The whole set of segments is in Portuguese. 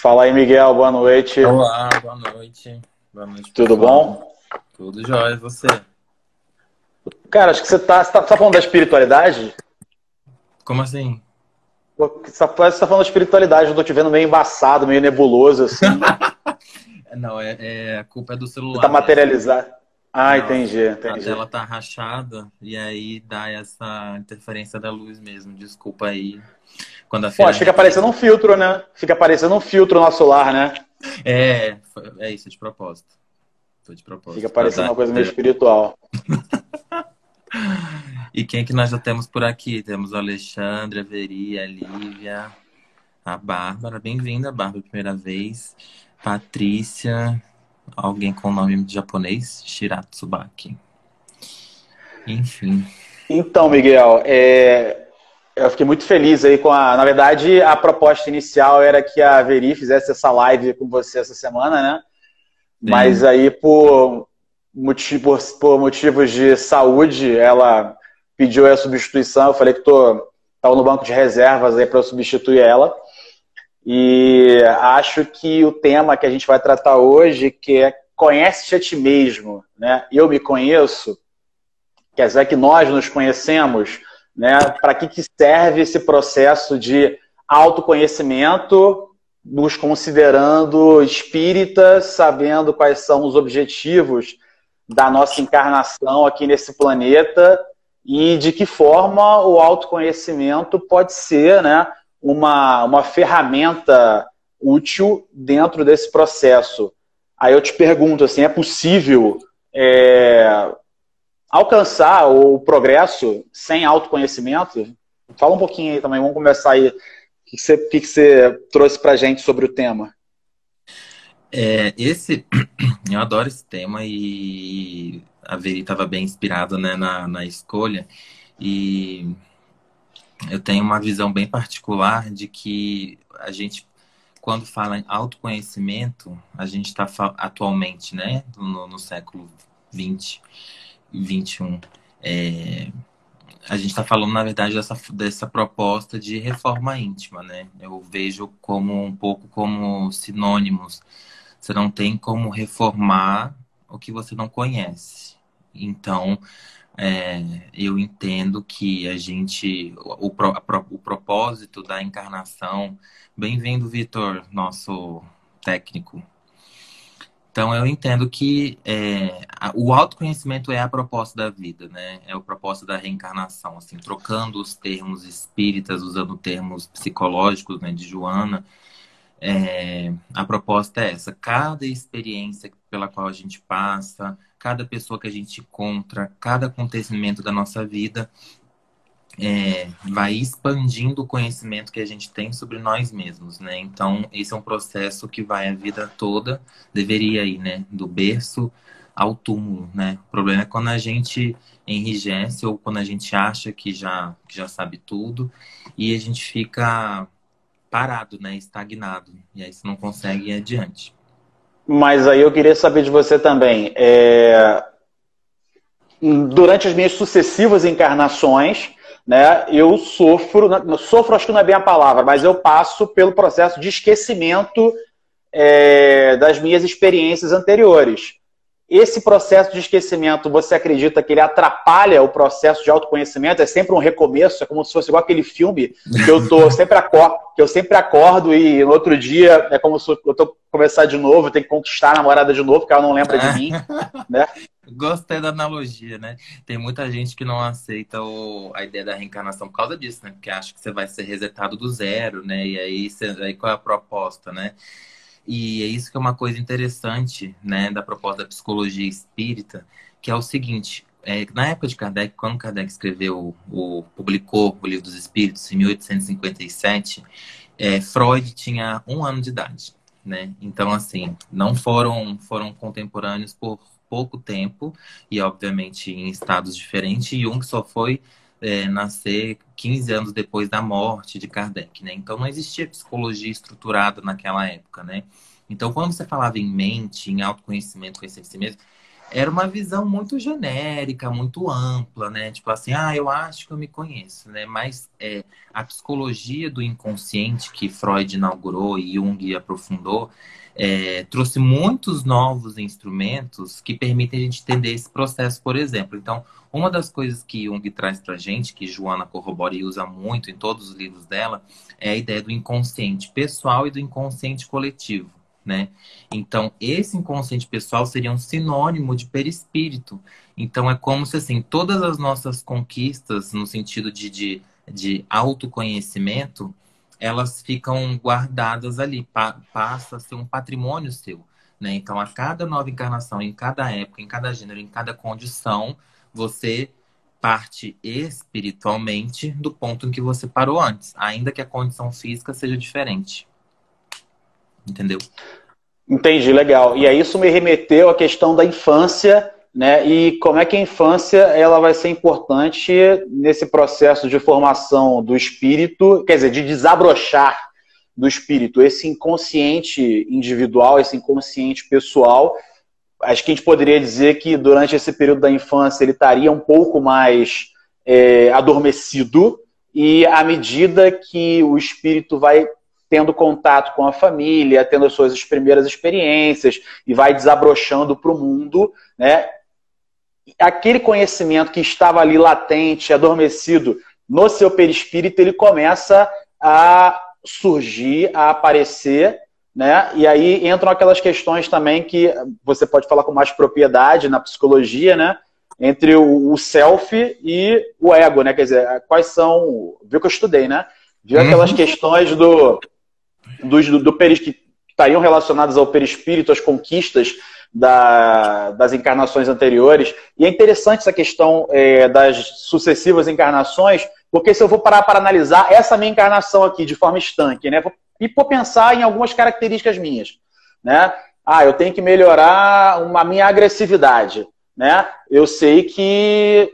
Fala aí, Miguel, boa noite. Olá, boa noite. Boa noite. Tudo pessoal. bom? Tudo jóia, e você? Cara, acho que você tá, você tá, você tá falando da espiritualidade? Como assim? Você tá, você tá falando da espiritualidade, eu tô te vendo meio embaçado, meio nebuloso, assim. Não, é, é- a culpa é do celular. Você tá né? materializado. Ah, Não, entendi, A entendi. tela tá rachada e aí dá essa interferência da luz mesmo. Desculpa aí. Quando a Pô, feira... acho que fica parecendo um filtro, né? Fica parecendo um filtro no nosso lar, né? É, é isso, é de propósito. Foi de propósito. Fica parecendo uma coisa meio espiritual. E quem que nós já temos por aqui? Temos o Alexandre, a Veri, a Lívia, a Bárbara. Bem-vinda, Bárbara, primeira vez. Patrícia, alguém com nome japonês, Shiratsubaki. Enfim. Então, Miguel, é, eu fiquei muito feliz aí com a. Na verdade, a proposta inicial era que a Veri fizesse essa live com você essa semana, né? Mas aí, por, motivo, por motivos de saúde, ela pediu a substituição. Eu falei que tô, tava no banco de reservas aí para eu substituir ela. E acho que o tema que a gente vai tratar hoje, que é conhece-te a ti mesmo, né? Eu me conheço, quer dizer que nós nos conhecemos, né? Para que, que serve esse processo de autoconhecimento, nos considerando espíritas, sabendo quais são os objetivos da nossa encarnação aqui nesse planeta e de que forma o autoconhecimento pode ser, né? Uma, uma ferramenta útil dentro desse processo. Aí eu te pergunto assim, é possível é, alcançar o progresso sem autoconhecimento? Fala um pouquinho aí também, vamos começar aí. O que você, o que você trouxe para gente sobre o tema? É, esse, eu adoro esse tema e a Veri estava bem inspirada né, na, na escolha. E eu tenho uma visão bem particular de que a gente, quando fala em autoconhecimento, a gente está atualmente, né, no, no século XX, 21. É, a gente está falando, na verdade, dessa, dessa proposta de reforma íntima, né? Eu vejo como um pouco como sinônimos. Você não tem como reformar o que você não conhece. Então, é, eu entendo que a gente, o, o propósito da encarnação. Bem-vindo, Vitor, nosso técnico. Então, eu entendo que é, o autoconhecimento é a proposta da vida, né? É o propósito da reencarnação, assim, trocando os termos espíritas, usando termos psicológicos, né, de Joana. É, a proposta é essa: cada experiência pela qual a gente passa, cada pessoa que a gente encontra, cada acontecimento da nossa vida é, vai expandindo o conhecimento que a gente tem sobre nós mesmos, né? Então, esse é um processo que vai a vida toda, deveria ir, né? Do berço ao túmulo, né? O problema é quando a gente enrijece ou quando a gente acha que já, que já sabe tudo e a gente fica parado, né? Estagnado. E aí você não consegue ir adiante. Mas aí eu queria saber de você também. é, Durante as minhas sucessivas encarnações, né, eu sofro, sofro acho que não é bem a palavra, mas eu passo pelo processo de esquecimento é, das minhas experiências anteriores. Esse processo de esquecimento, você acredita que ele atrapalha o processo de autoconhecimento? É sempre um recomeço, é como se fosse igual aquele filme que eu tô sempre acordo, que eu sempre acordo e no outro dia é como se eu tô começar de novo, tenho que conquistar a namorada de novo, porque ela não lembra de mim. Gostei da analogia, né? Tem muita gente que não aceita o- a ideia da reencarnação por causa disso, né? Porque acha que você vai ser resetado do zero, né? E aí, você- aí qual é a proposta, né? E é isso que é uma coisa interessante, né, da proposta da psicologia espírita, que é o seguinte, é, na época de Kardec, quando Kardec escreveu, o, publicou o Livro dos Espíritos, em 1857, é, Freud tinha um ano de idade, né? Então, assim, não foram, foram contemporâneos por pouco tempo e, obviamente, em estados diferentes, e Jung só foi é, nascer 15 anos depois da morte de Kardec, né? Então não existia psicologia estruturada naquela época, né? Então quando você falava em mente, em autoconhecimento, conhecer si mesmo, era uma visão muito genérica, muito ampla, né? Tipo assim, ah, eu acho que eu me conheço, né? Mas é, a psicologia do inconsciente que Freud inaugurou e Jung aprofundou é, trouxe muitos novos instrumentos que permitem a gente entender esse processo, por exemplo. Então, uma das coisas que Jung traz para a gente, que Joana corrobora e usa muito em todos os livros dela, é a ideia do inconsciente pessoal e do inconsciente coletivo né? Então, esse inconsciente pessoal seria um sinônimo de perispírito. Então, é como se, assim, todas as nossas conquistas, no sentido de, de, de autoconhecimento, elas ficam guardadas ali, pa, passa a ser um patrimônio seu, né? Então, a cada nova encarnação, em cada época, em cada gênero, em cada condição, você parte espiritualmente do ponto em que você parou antes, ainda que a condição física seja diferente. Entendeu? Entendi, legal. E aí isso me remeteu à questão da infância, né? E como é que a infância ela vai ser importante nesse processo de formação do espírito, quer dizer, de desabrochar do espírito, esse inconsciente individual, esse inconsciente pessoal. Acho que a gente poderia dizer que durante esse período da infância ele estaria um pouco mais é, adormecido, e à medida que o espírito vai tendo contato com a família, tendo as suas primeiras experiências e vai desabrochando para o mundo, né? Aquele conhecimento que estava ali latente, adormecido no seu perispírito, ele começa a surgir, a aparecer, né? E aí entram aquelas questões também que você pode falar com mais propriedade na psicologia, né? Entre o self e o ego, né? Quer dizer, quais são. Viu que eu estudei, né? Viu aquelas uhum. questões do dos, do, do peris, que estariam relacionadas ao perispírito, às conquistas da, das encarnações anteriores. E é interessante essa questão é, das sucessivas encarnações, porque se eu vou parar para analisar essa minha encarnação aqui de forma estanque, né? E por pensar em algumas características minhas, né? Ah, eu tenho que melhorar uma, minha agressividade, né? Eu sei que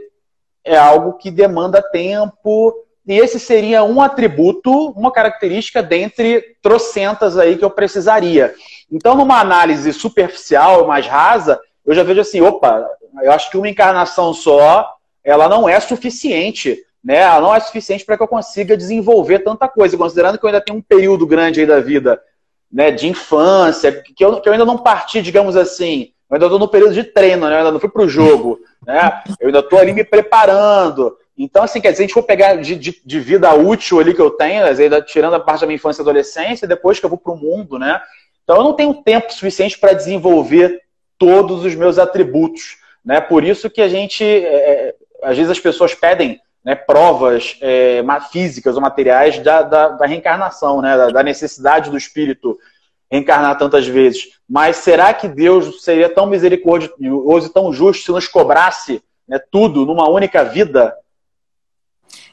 é algo que demanda tempo, e esse seria um atributo, uma característica dentre trocentas aí que eu precisaria. Então, numa análise superficial, mais rasa, eu já vejo assim, opa, eu acho que uma encarnação só, ela não é suficiente, né? Ela não é suficiente para que eu consiga desenvolver tanta coisa, considerando que eu ainda tenho um período grande aí da vida, né, de infância, que eu, que eu ainda não parti, digamos assim, eu ainda estou no período de treino, né? Eu ainda não fui para o jogo, né? Eu ainda estou ali me preparando. Então, assim, quer dizer, a gente for pegar de, de, de, vida útil ali que eu tenho, tirando a parte da minha infância e adolescência, depois que eu vou para o mundo, né? Então, eu não tenho tempo suficiente para desenvolver todos os meus atributos, né? Por isso que a gente, é, é, às vezes as pessoas pedem né, provas é, físicas ou materiais da, da, da reencarnação, né? Da, da necessidade do espírito reencarnar tantas vezes. Mas será que Deus seria tão misericordioso e tão justo se nos cobrasse né, tudo numa única vida?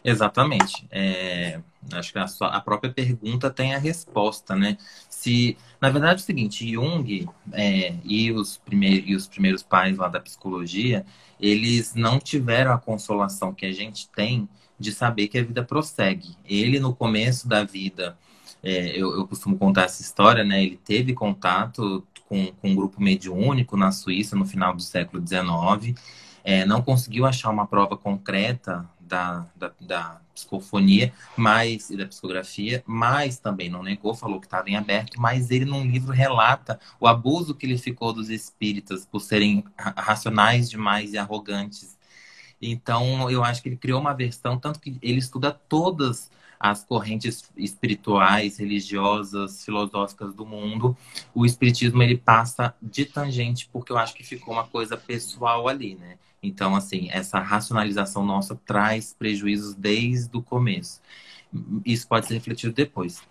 Exatamente. É, acho que a, sua, a, própria pergunta tem a resposta, né? Se, na verdade, é o seguinte, Jung é, e, os primeiros, e os primeiros pais lá da psicologia, eles não tiveram a consolação que a gente tem de saber que a vida prossegue. Ele, no começo da vida, é, eu, eu, costumo contar essa história, né? Ele teve contato com, com um grupo mediúnico na Suíça no final do século XIX, é, não conseguiu achar uma prova concreta da, da, da psicofonia, mas e da psicografia, mas também não negou, falou que estava em aberto, mas ele num livro relata o abuso que ele ficou dos espíritas por serem racionais demais e arrogantes. Então, eu acho que ele criou uma versão, tanto que ele estuda todas as correntes espirituais, religiosas, filosóficas do mundo, o espiritismo ele passa de tangente porque eu acho que ficou uma coisa pessoal ali, né? Então, assim, essa racionalização nossa traz prejuízos desde o começo. Isso pode ser refletido depois.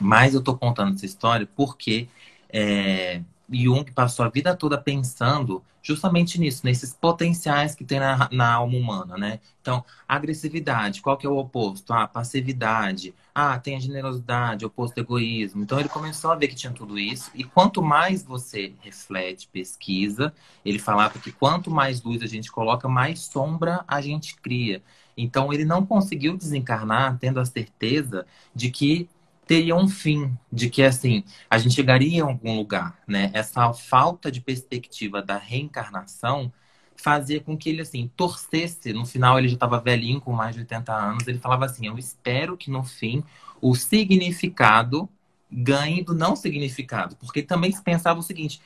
Mas eu estou contando essa história porque é, Jung passou a vida toda pensando justamente nisso, nesses potenciais que tem na, na alma humana, né? Então, agressividade, qual que é o oposto? Ah, passividade. Ah, tem a generosidade, oposto ao egoísmo. Então, ele começou a ver que tinha tudo isso. E quanto mais você reflete, pesquisa, ele falava que quanto mais luz a gente coloca, mais sombra a gente cria. Então, ele não conseguiu desencarnar tendo a certeza de que teria um fim, de que assim, a gente chegaria em algum lugar, né? Essa falta de perspectiva da reencarnação fazia com que ele assim torcesse, no final ele já estava velhinho com mais de 80 anos, ele falava assim: "Eu espero que no fim o significado ganhe do não significado", porque também se pensava o seguinte: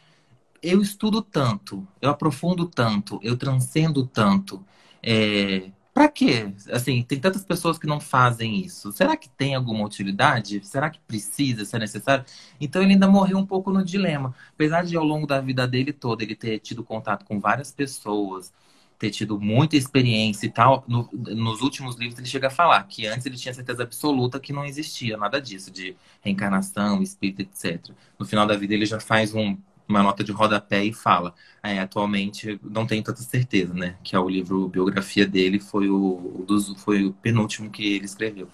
eu estudo tanto, eu aprofundo tanto, eu transcendo tanto, é, Pra quê? Assim, tem tantas pessoas que não fazem isso. Será que tem alguma utilidade? Será que precisa, se é necessário? Então ele ainda morreu um pouco no dilema. Apesar de ao longo da vida dele toda ele ter tido contato com várias pessoas, ter tido muita experiência e tal, no, nos últimos livros ele chega a falar que antes ele tinha certeza absoluta que não existia nada disso, de reencarnação, espírito, etc. No final da vida ele já faz um uma nota de rodapé e fala. É, atualmente não tenho tanta certeza, né? Que é o livro biografia dele foi o, dos, foi o penúltimo que ele escreveu.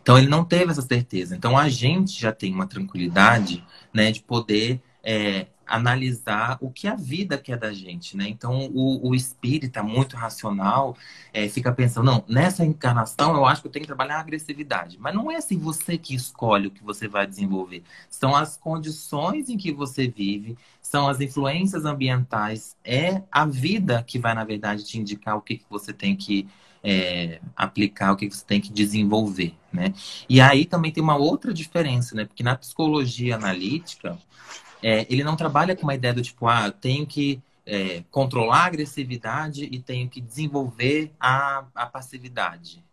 Então ele não teve essa certeza. Então a gente já tem uma tranquilidade, né, de poder é, analisar o que a vida quer da gente, né? Então, o, o espírita muito racional é, fica pensando, não, nessa encarnação eu acho que eu tenho que trabalhar a agressividade. Mas não é assim você que escolhe o que você vai desenvolver. São as condições em que você vive, são as influências ambientais, é a vida que vai, na verdade, te indicar o que, que você tem que é, aplicar, o que, você tem que desenvolver, né? E aí também tem uma outra diferença, né? Porque na psicologia analítica, é, ele não trabalha com uma ideia do tipo, ah, tenho que é, controlar a agressividade e tenho que desenvolver a, a passividade,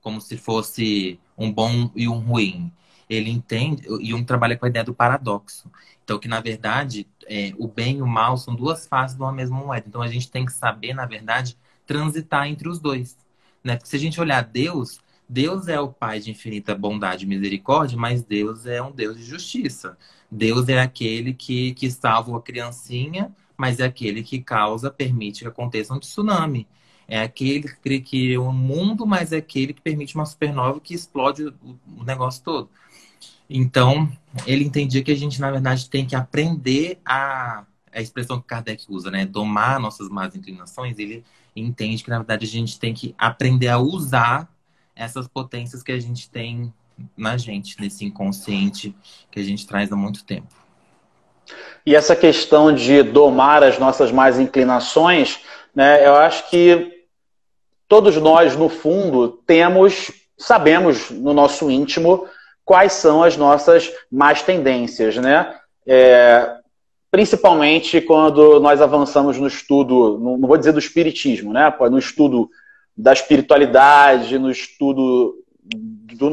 como se fosse um bom e um ruim. Ele entende, e um trabalha com a ideia do paradoxo. Então, que na verdade, é, o bem e o mal são duas faces de uma mesma moeda. Então, a gente tem que saber, na verdade, transitar entre os dois. Né? Porque se a gente olhar Deus, Deus é o Pai de infinita bondade e misericórdia, mas Deus é um Deus de justiça. Deus é aquele que, que salva a criancinha, mas é aquele que causa, permite que aconteça um tsunami. É aquele que cria o um mundo, mas é aquele que permite uma supernova que explode o, o negócio todo. Então, ele entendia que a gente, na verdade, tem que aprender a. A expressão que Kardec usa, né? Domar nossas más inclinações. Ele entende que, na verdade, a gente tem que aprender a usar essas potências que a gente tem na gente, nesse inconsciente que a gente traz há muito tempo. E essa questão de domar as nossas mais inclinações, né, eu acho que todos nós, no fundo, temos, sabemos no nosso íntimo quais são as nossas más tendências, né? É, principalmente quando nós avançamos no estudo, não vou dizer do espiritismo, né? No estudo da espiritualidade, no estudo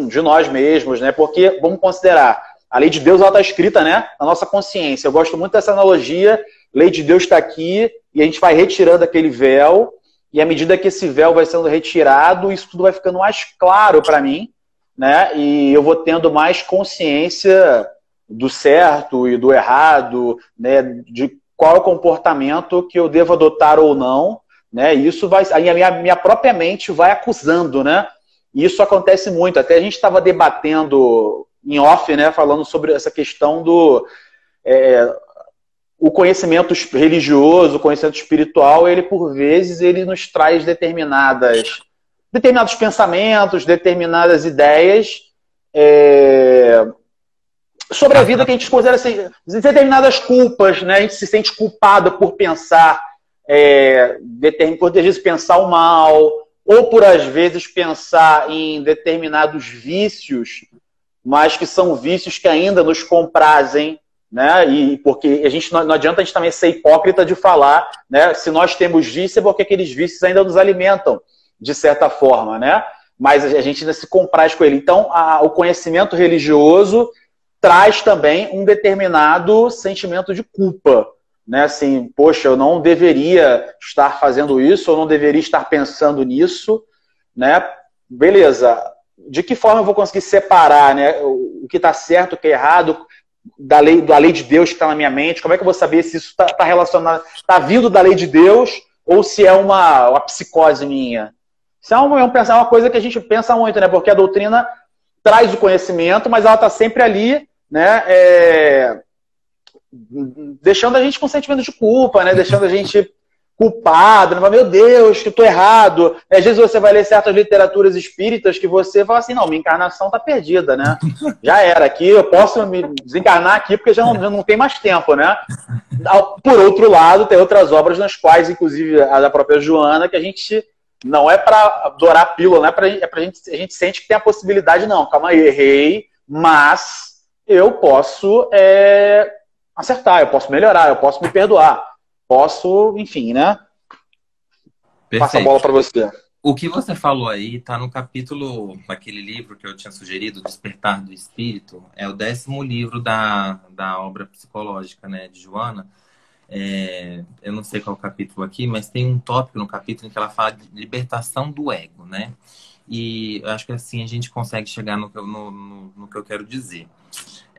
de nós mesmos, né? Porque, vamos considerar, a lei de Deus está escrita, né? Na nossa consciência. Eu gosto muito dessa analogia. lei de Deus está aqui e a gente vai retirando aquele véu. E à medida que esse véu vai sendo retirado, isso tudo vai ficando mais claro para mim, né? E eu vou tendo mais consciência do certo e do errado, né? De qual é comportamento que eu devo adotar ou não, né? Isso vai, a minha, minha própria mente vai acusando, né? E isso acontece muito. Até a gente estava debatendo em off, né, falando sobre essa questão do é, o conhecimento religioso, o conhecimento espiritual, ele por vezes ele nos traz determinadas determinados pensamentos, determinadas ideias é, sobre a vida que a gente considera assim, determinadas culpas, né? A gente se sente culpado por pensar, é, por vezes pensar o mal, ou por às vezes pensar em determinados vícios, mas que são vícios que ainda nos comprazem, né? E porque a gente não, adianta a gente também ser hipócrita de falar, né? Se nós temos vício, é porque aqueles vícios ainda nos alimentam de certa forma, né? Mas a gente ainda se compraz com ele. Então, a, o conhecimento religioso traz também um determinado sentimento de culpa, né? Assim, poxa, eu não deveria estar fazendo isso, eu não deveria estar pensando nisso, né? Beleza. De que forma eu vou conseguir separar, né? O que está certo, o que é errado da lei, da lei de Deus que está na minha mente? Como é que eu vou saber se isso está tá relacionado, está vindo da lei de Deus ou se é uma, uma psicose minha? Isso é uma, é uma coisa que a gente pensa muito, né? Porque a doutrina traz o conhecimento, mas ela está sempre ali, né? É deixando a gente com sentimento de culpa, né? Deixando a gente culpado, vai, meu Deus, que eu tô errado. Às vezes você vai ler certas literaturas espíritas que você fala assim, não, minha encarnação tá perdida, né? Já era aqui, eu posso me desencarnar aqui porque já não, já não tem mais tempo, né? Por outro lado, tem outras obras nas quais, inclusive a da própria Joana, que a gente não é para adorar a pílula, é é pra gente, a gente sente que tem a possibilidade, não, calma aí, errei, mas eu posso é, acertar, eu posso melhorar, eu posso me perdoar posso, enfim, né? Perfeito. Passa a bola para você. O que você falou aí está no capítulo daquele livro que eu tinha sugerido, Despertar do Espírito. É o décimo livro da, da obra psicológica né, de Joana. É, eu não sei qual é o capítulo aqui, mas tem um tópico no capítulo em que ela fala de libertação do ego, né? E eu acho que assim a gente consegue chegar no, no, no, no que eu quero dizer.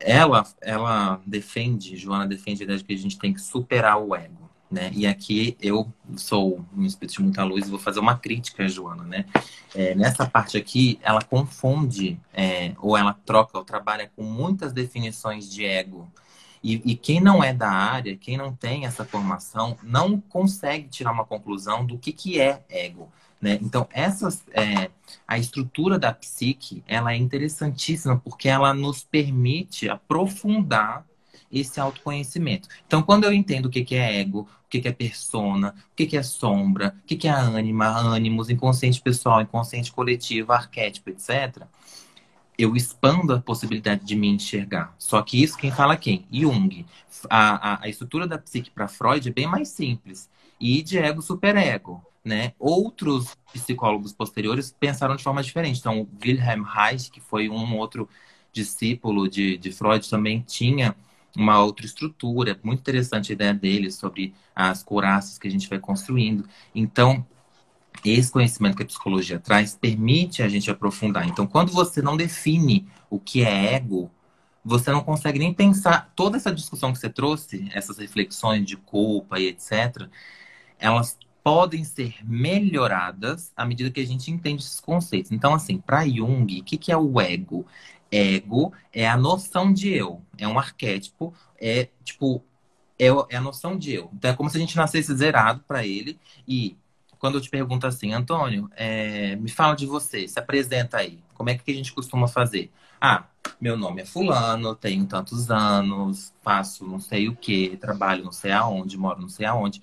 Ela, ela defende, Joana defende a ideia de que a gente tem que superar o ego. Né? E aqui eu sou um espírito de muita luz e vou fazer uma crítica, Joana, né? É, nessa parte aqui, ela confunde, é, ou ela troca, ou trabalha com muitas definições de ego. E, e, quem não é da área, quem não tem essa formação, não consegue tirar uma conclusão do que, que é ego. Né? Então, essas, é, a estrutura da psique, ela é interessantíssima porque ela nos permite aprofundar esse autoconhecimento. Então, quando eu entendo o que é ego, o que é persona, o que é sombra, o que é ânima, ânimos, inconsciente pessoal, inconsciente coletivo, arquétipo, etc., eu expando a possibilidade de me enxergar. Só que isso quem fala quem? Jung. A, a, a estrutura da psique para Freud é bem mais simples. E de ego, superego. Né? Outros psicólogos posteriores pensaram de forma diferente. Então, Wilhelm Reich, que foi um outro discípulo de, de Freud, também tinha uma outra estrutura. Muito interessante a ideia dele sobre as couraças que a gente vai construindo. Então, esse conhecimento que a psicologia traz permite a gente aprofundar. Então, quando você não define o que é ego, você não consegue nem pensar toda essa discussão que você trouxe, essas reflexões de culpa e etc. Elas podem ser melhoradas à medida que a gente entende esses conceitos. Então, assim, para Jung, o que, que é o ego? Ego é a noção de eu, é um arquétipo, é tipo, é, é a noção de eu. Então é como se a gente nascesse zerado para ele. E quando eu te pergunto assim, Antônio, é, me fala de você, se apresenta aí. Como é que a gente costuma fazer? Ah, meu nome é Fulano, tenho tantos anos, faço não sei o que, trabalho não sei aonde, moro não sei aonde.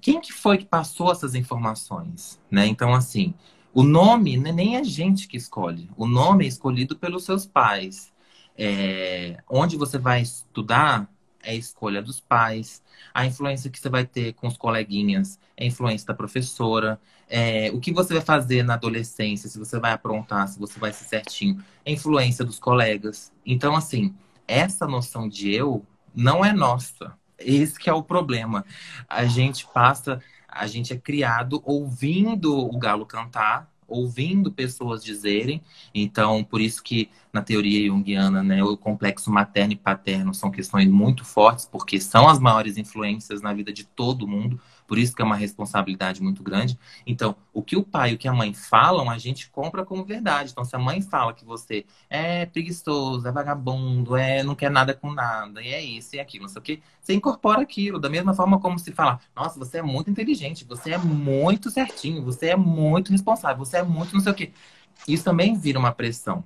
Quem que foi que passou essas informações? Né? Então, assim, o nome não é nem a gente que escolhe. O nome é escolhido pelos seus pais. É, onde você vai estudar é a escolha dos pais. A influência que você vai ter com os coleguinhas é a influência da professora. É, o que você vai fazer na adolescência, se você vai aprontar, se você vai ser certinho, é a influência dos colegas. Então, assim, essa noção de eu não é nossa. Esse que é o problema. A gente passa a gente é criado ouvindo o galo cantar, ouvindo pessoas dizerem. Então, por isso que na teoria junguiana, né, o complexo materno e paterno são questões muito fortes, porque são as maiores influências na vida de todo mundo. Por isso que é uma responsabilidade muito grande. Então, o que o pai e o que a mãe falam, a gente compra como verdade. Então, se a mãe fala que você é preguiçoso, é vagabundo, é não quer nada com nada, e é isso e é aquilo, não sei o quê, você incorpora aquilo. Da mesma forma como se fala, nossa, você é muito inteligente, você é muito certinho, você é muito responsável, você é muito não sei o quê. Isso também vira uma pressão.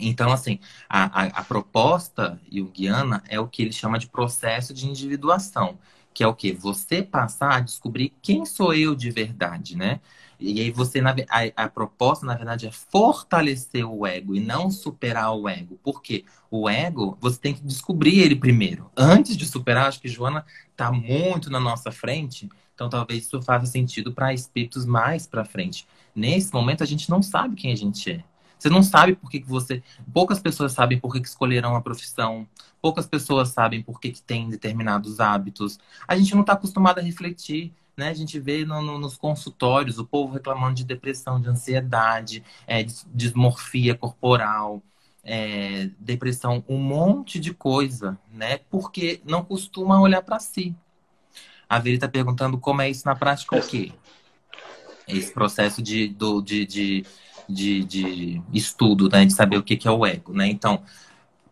Então, assim, a, a, a proposta junguiana é o que ele chama de processo de individuação que é o quê? Você passar a descobrir quem sou eu de verdade, né? E aí você, a, a, proposta, na verdade, é fortalecer o ego e não superar o ego. Porque o ego, você tem que descobrir ele primeiro. Antes de superar, acho que Joana está muito na nossa frente, então talvez isso faça sentido para espíritos mais para frente. Nesse momento, a gente não sabe quem a gente é. Você não sabe por que, que você. Poucas pessoas sabem por que, que escolheram a profissão. Poucas pessoas sabem por que, que tem determinados hábitos. A gente não está acostumado a refletir. Né? A gente vê no, no, nos consultórios o povo reclamando de depressão, de ansiedade, é, de dismorfia corporal, é, depressão, um monte de coisa, né? Porque não costuma olhar para si. A Veri está perguntando como é isso na prática, o quê? Esse processo de, do, de, de de, de estudo, né? De saber o que, que é o ego, né? Então,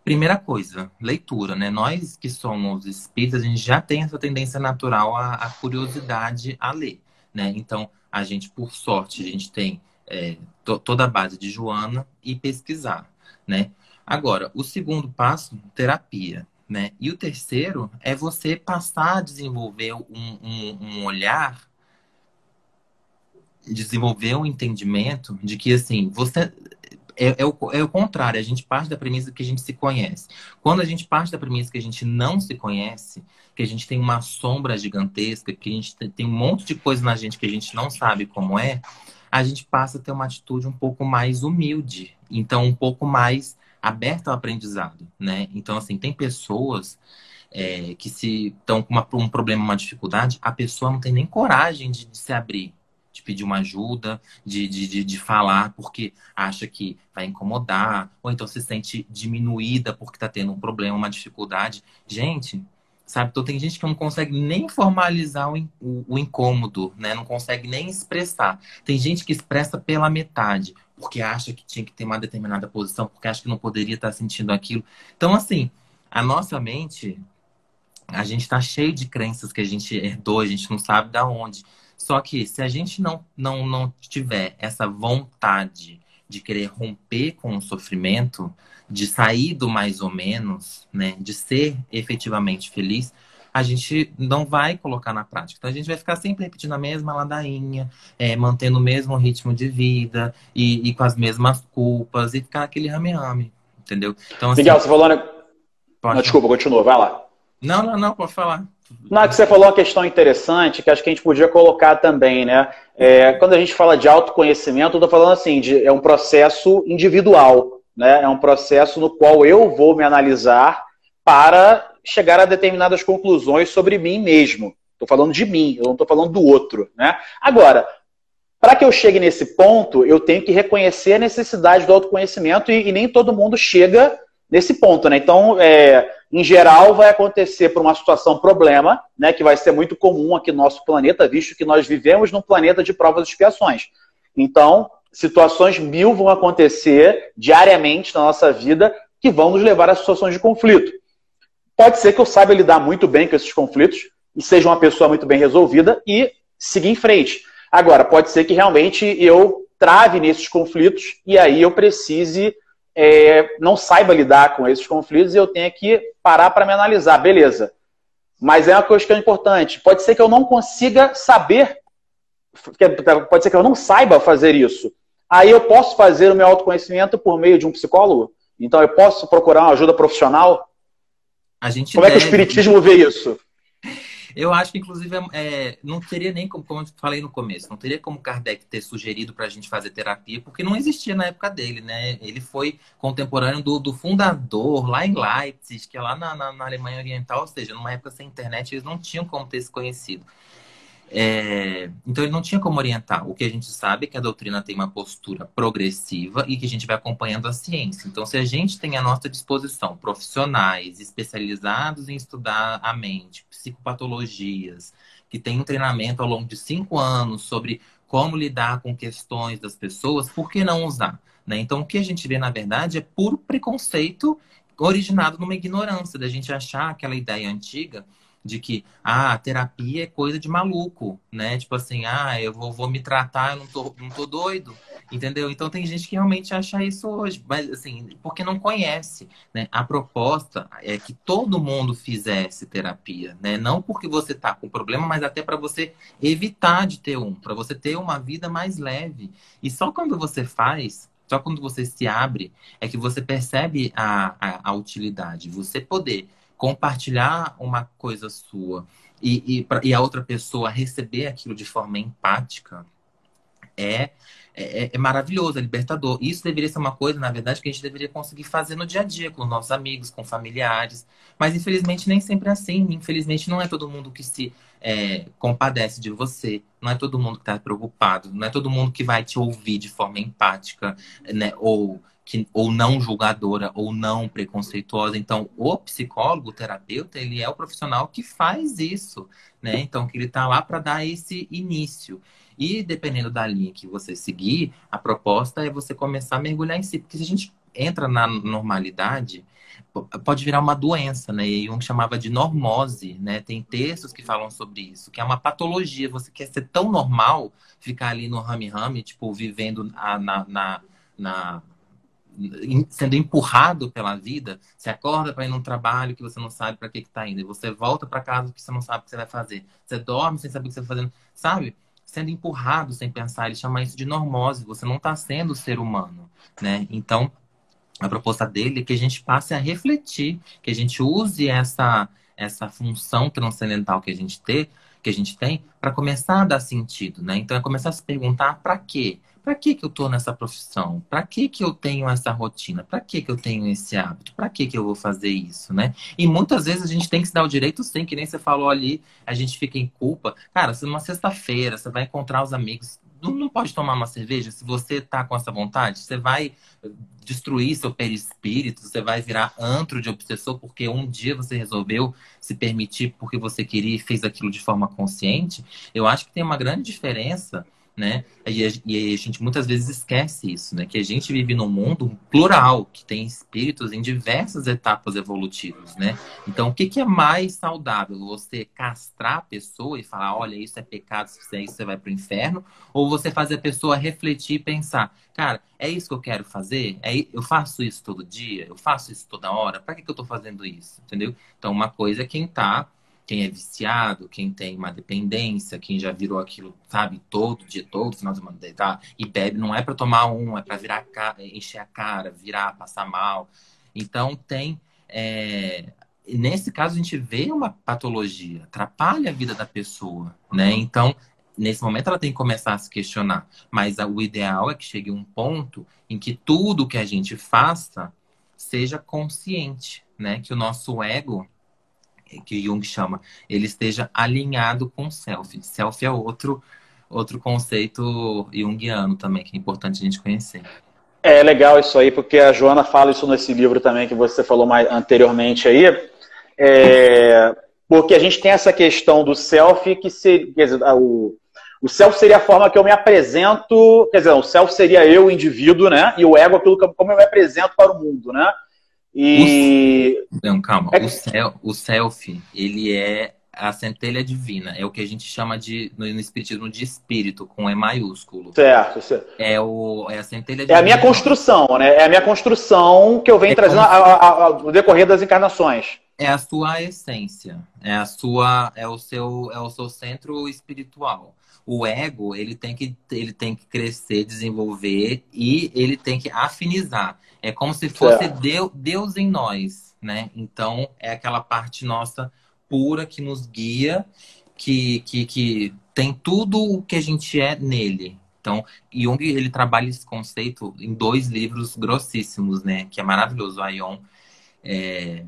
Primeira coisa, leitura, né? Nós que somos espíritas, a gente já tem essa tendência natural à, à curiosidade a ler, né? Então, a gente, por sorte, a gente tem é, to, toda a base de Joana e pesquisar, né? Agora, o segundo passo, terapia, né? E o terceiro é você passar a desenvolver um, um, um olhar, desenvolver um entendimento de que, assim, você é, é, o, é o contrário, a gente parte da premissa que a gente se conhece. Quando a gente parte da premissa que a gente não se conhece, que a gente tem uma sombra gigantesca, que a gente tem um monte de coisa na gente que a gente não sabe como é, a gente passa a ter uma atitude um pouco mais humilde, então um pouco mais aberta ao aprendizado, né? Então, assim, tem pessoas é, que se estão com uma, um problema, uma dificuldade, a pessoa não tem nem coragem de, de se abrir de pedir uma ajuda, de, de, de, de, falar porque acha que vai incomodar, ou então se sente diminuída porque está tendo um problema, uma dificuldade. Gente, sabe? Então tem gente que não consegue nem formalizar o, o, o, incômodo, né? Não consegue nem expressar. Tem gente que expressa pela metade, porque acha que tinha que ter uma determinada posição, porque acha que não poderia estar sentindo aquilo. Então, assim, a nossa mente, a gente está cheio de crenças que a gente herdou, a gente não sabe da onde. Só que se a gente não, não, não tiver essa vontade de querer romper com o sofrimento, de sair do mais ou menos, né, de ser efetivamente feliz, a gente não vai colocar na prática. Então a gente vai ficar sempre repetindo a mesma ladainha, é, mantendo o mesmo ritmo de vida e, e, com as mesmas culpas e ficar aquele rame-rame, entendeu? Então, assim, Miguel, você falou. Né? Não, desculpa, continua, vai lá. Não, não, não, pode falar. Não, que você falou uma questão interessante que acho que a gente podia colocar também, né? É, quando a gente fala de autoconhecimento, eu estou falando assim, de, é um processo individual, né? É um processo no qual eu vou me analisar para chegar a determinadas conclusões sobre mim mesmo. Estou falando de mim, eu não estou falando do outro, né? Agora, para que eu chegue nesse ponto, eu tenho que reconhecer a necessidade do autoconhecimento e, e nem todo mundo chega nesse ponto, né? Então, é, em geral, vai acontecer por uma situação problema, né, que vai ser muito comum aqui no nosso planeta, visto que nós vivemos num planeta de provas e expiações. Então, situações mil vão acontecer diariamente na nossa vida que vão nos levar a situações de conflito. Pode ser que eu saiba lidar muito bem com esses conflitos e seja uma pessoa muito bem resolvida e seguir em frente. Agora, pode ser que realmente eu trave nesses conflitos e aí eu precise é, não saiba lidar com esses conflitos e eu tenha que parar para me analisar. Beleza. Mas é uma coisa que é importante. Pode ser que eu não consiga saber, pode ser que eu não saiba fazer isso. Aí eu posso fazer o meu autoconhecimento por meio de um psicólogo? Então eu posso procurar uma ajuda profissional? Como deve... é que o Espiritismo vê isso? Eu acho que, inclusive, é, não teria nem como, como eu falei no começo, não teria como Kardec ter sugerido para a gente fazer terapia, porque não existia na época dele, né? Ele foi contemporâneo do, do fundador lá em Leipzig, que é lá na, na, na Alemanha Oriental, ou seja, numa época sem internet, eles não tinham como ter se conhecido. É, então ele não tinha como orientar. O que a gente sabe é que a doutrina tem uma postura progressiva e que a gente vai acompanhando a ciência. Então, se a gente tem à nossa disposição profissionais especializados em estudar a mente, psicopatologias, que tem um treinamento ao longo de cinco anos sobre como lidar com questões das pessoas, por que não usar? Né? Então, o que a gente vê, na verdade, é puro preconceito originado numa ignorância, da gente achar aquela ideia antiga de que ah, terapia é coisa de maluco, né? Tipo assim, ah, eu vou, vou me tratar, eu não tô, não tô doido, entendeu? Então tem gente que realmente acha isso hoje, mas assim, porque não conhece, né? A proposta é que todo mundo fizesse terapia, né? Não porque você tá com problema, mas até para você evitar de ter um, para você ter uma vida mais leve. E só quando você faz, só quando você se abre, é que você percebe a, a, a utilidade. Você poder compartilhar uma coisa sua e, e, pra, e a outra pessoa receber aquilo de forma empática é, é, é, maravilhoso, é libertador. Isso deveria ser uma coisa, na verdade, que a gente deveria conseguir fazer no dia a dia, com nossos amigos, com familiares. Mas, infelizmente, nem sempre é assim. Infelizmente, não é todo mundo que se é, compadece de você. Não é todo mundo que está preocupado. Não é todo mundo que vai te ouvir de forma empática, né? Ou que, ou não julgadora ou não preconceituosa. Então, o psicólogo, o terapeuta, ele é o profissional que faz isso, né? Então, que ele está lá para dar esse início. E dependendo da linha que você seguir, a proposta é você começar a mergulhar em si, porque se a gente entra na normalidade, pode virar uma doença, né? E um chamava de normose, né? Tem textos que falam sobre isso, que é uma patologia. Você quer ser tão normal, ficar ali no rame-rame, tipo, vivendo na, na, na sendo empurrado pela vida, você acorda para ir num trabalho que você não sabe para que está indo, você volta para casa que você não sabe o que você vai fazer, você dorme sem saber o que você está fazendo, sabe? Sendo empurrado sem pensar, ele chama isso de normose, você não está sendo ser humano, né? Então, a proposta dele é que a gente passe a refletir, que a gente use essa, essa função transcendental que a gente tem, que a gente tem para começar a dar sentido, né? Então é começar a se perguntar para quê? Para que que eu estou nessa profissão? Para que que eu tenho essa rotina? Para que que eu tenho esse hábito? Para que que eu vou fazer isso, né? E muitas vezes a gente tem que se dar o direito sim, que nem você falou ali, a gente fica em culpa. Cara, se numa sexta-feira você vai encontrar os amigos, não, não pode tomar uma cerveja se você tá com essa vontade, você vai destruir seu perispírito, você vai virar antro de obsessor porque um dia você resolveu se permitir porque você queria e fez aquilo de forma consciente. Eu acho que tem uma grande diferença né? E a, gente muitas vezes esquece isso, né? Que a gente vive num mundo plural, que tem espíritos em diversas etapas evolutivas, né? Então, o que, que é mais saudável? Você castrar a pessoa e falar, olha, isso é pecado, se fizer isso você vai para o inferno? Ou você fazer a pessoa refletir e pensar, cara, é isso que eu quero fazer? É, eu faço isso todo dia? Eu faço isso toda hora? Para que, que eu estou fazendo isso? Entendeu? Então, uma coisa é quem está quem é viciado, quem tem uma dependência, quem já virou aquilo, sabe, todo dia, todo final de semana, tá? E bebe, não é para tomar um, é para virar encher a cara, virar, passar mal. Então tem. É... Nesse caso, a gente vê uma patologia, atrapalha a vida da pessoa, né? Então, nesse momento, ela tem que começar a se questionar. Mas o ideal é que chegue um ponto em que tudo que a gente faça seja consciente, né? Que o nosso ego que Jung chama, ele esteja alinhado com o self. Self é outro, outro conceito junguiano também, que é importante a gente conhecer. É legal isso aí, porque a Joana fala isso nesse livro também que você falou mais anteriormente aí. É, porque a gente tem essa questão do self que se, quer dizer, o, o self seria a forma que eu me apresento, quer dizer, o self seria eu, indivíduo, né? E o ego aquilo como eu me apresento para o mundo, né? E. O... Não, calma. É... O, sel... o self, ele é a centelha divina. É o que a gente chama de, no, Espiritismo de espírito, com E maiúsculo. Certo, certo. É, o, é a centelha divina. É a minha construção, né? É a minha construção que eu venho é trazendo no decorrer das encarnações. É a sua essência. É a sua. É o seu, é o seu centro espiritual o ego ele tem que ele tem que crescer, desenvolver e ele tem que afinizar. É como se fosse Deus, Deus em nós, né? Então é aquela parte nossa pura que nos guia, que, que, que tem tudo o que a gente é nele. Então, Jung ele trabalha esse conceito em dois livros grossíssimos, né? Que é maravilhoso. O Aion é,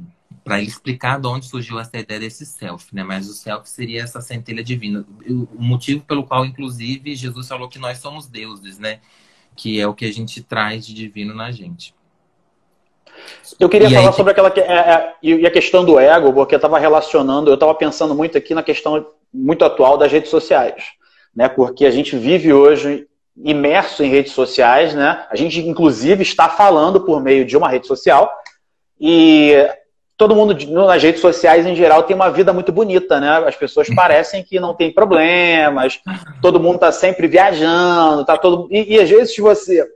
para ele explicar de onde surgiu essa ideia desse self, né? Mas o self seria essa centelha divina. O motivo pelo qual, inclusive, Jesus falou que nós somos deuses, né? Que é o que a gente traz de divino na gente. Eu queria e falar aí, sobre aquela é, é, e a questão do ego, porque eu estava relacionando, eu estava pensando muito aqui na questão muito atual das redes sociais, né? Porque a gente vive hoje imerso em redes sociais, né? A gente inclusive está falando por meio de uma rede social e todo mundo nas redes sociais em geral tem uma vida muito bonita, né? As pessoas parecem que não tem problemas, todo mundo está sempre viajando, tá todo e, e às vezes você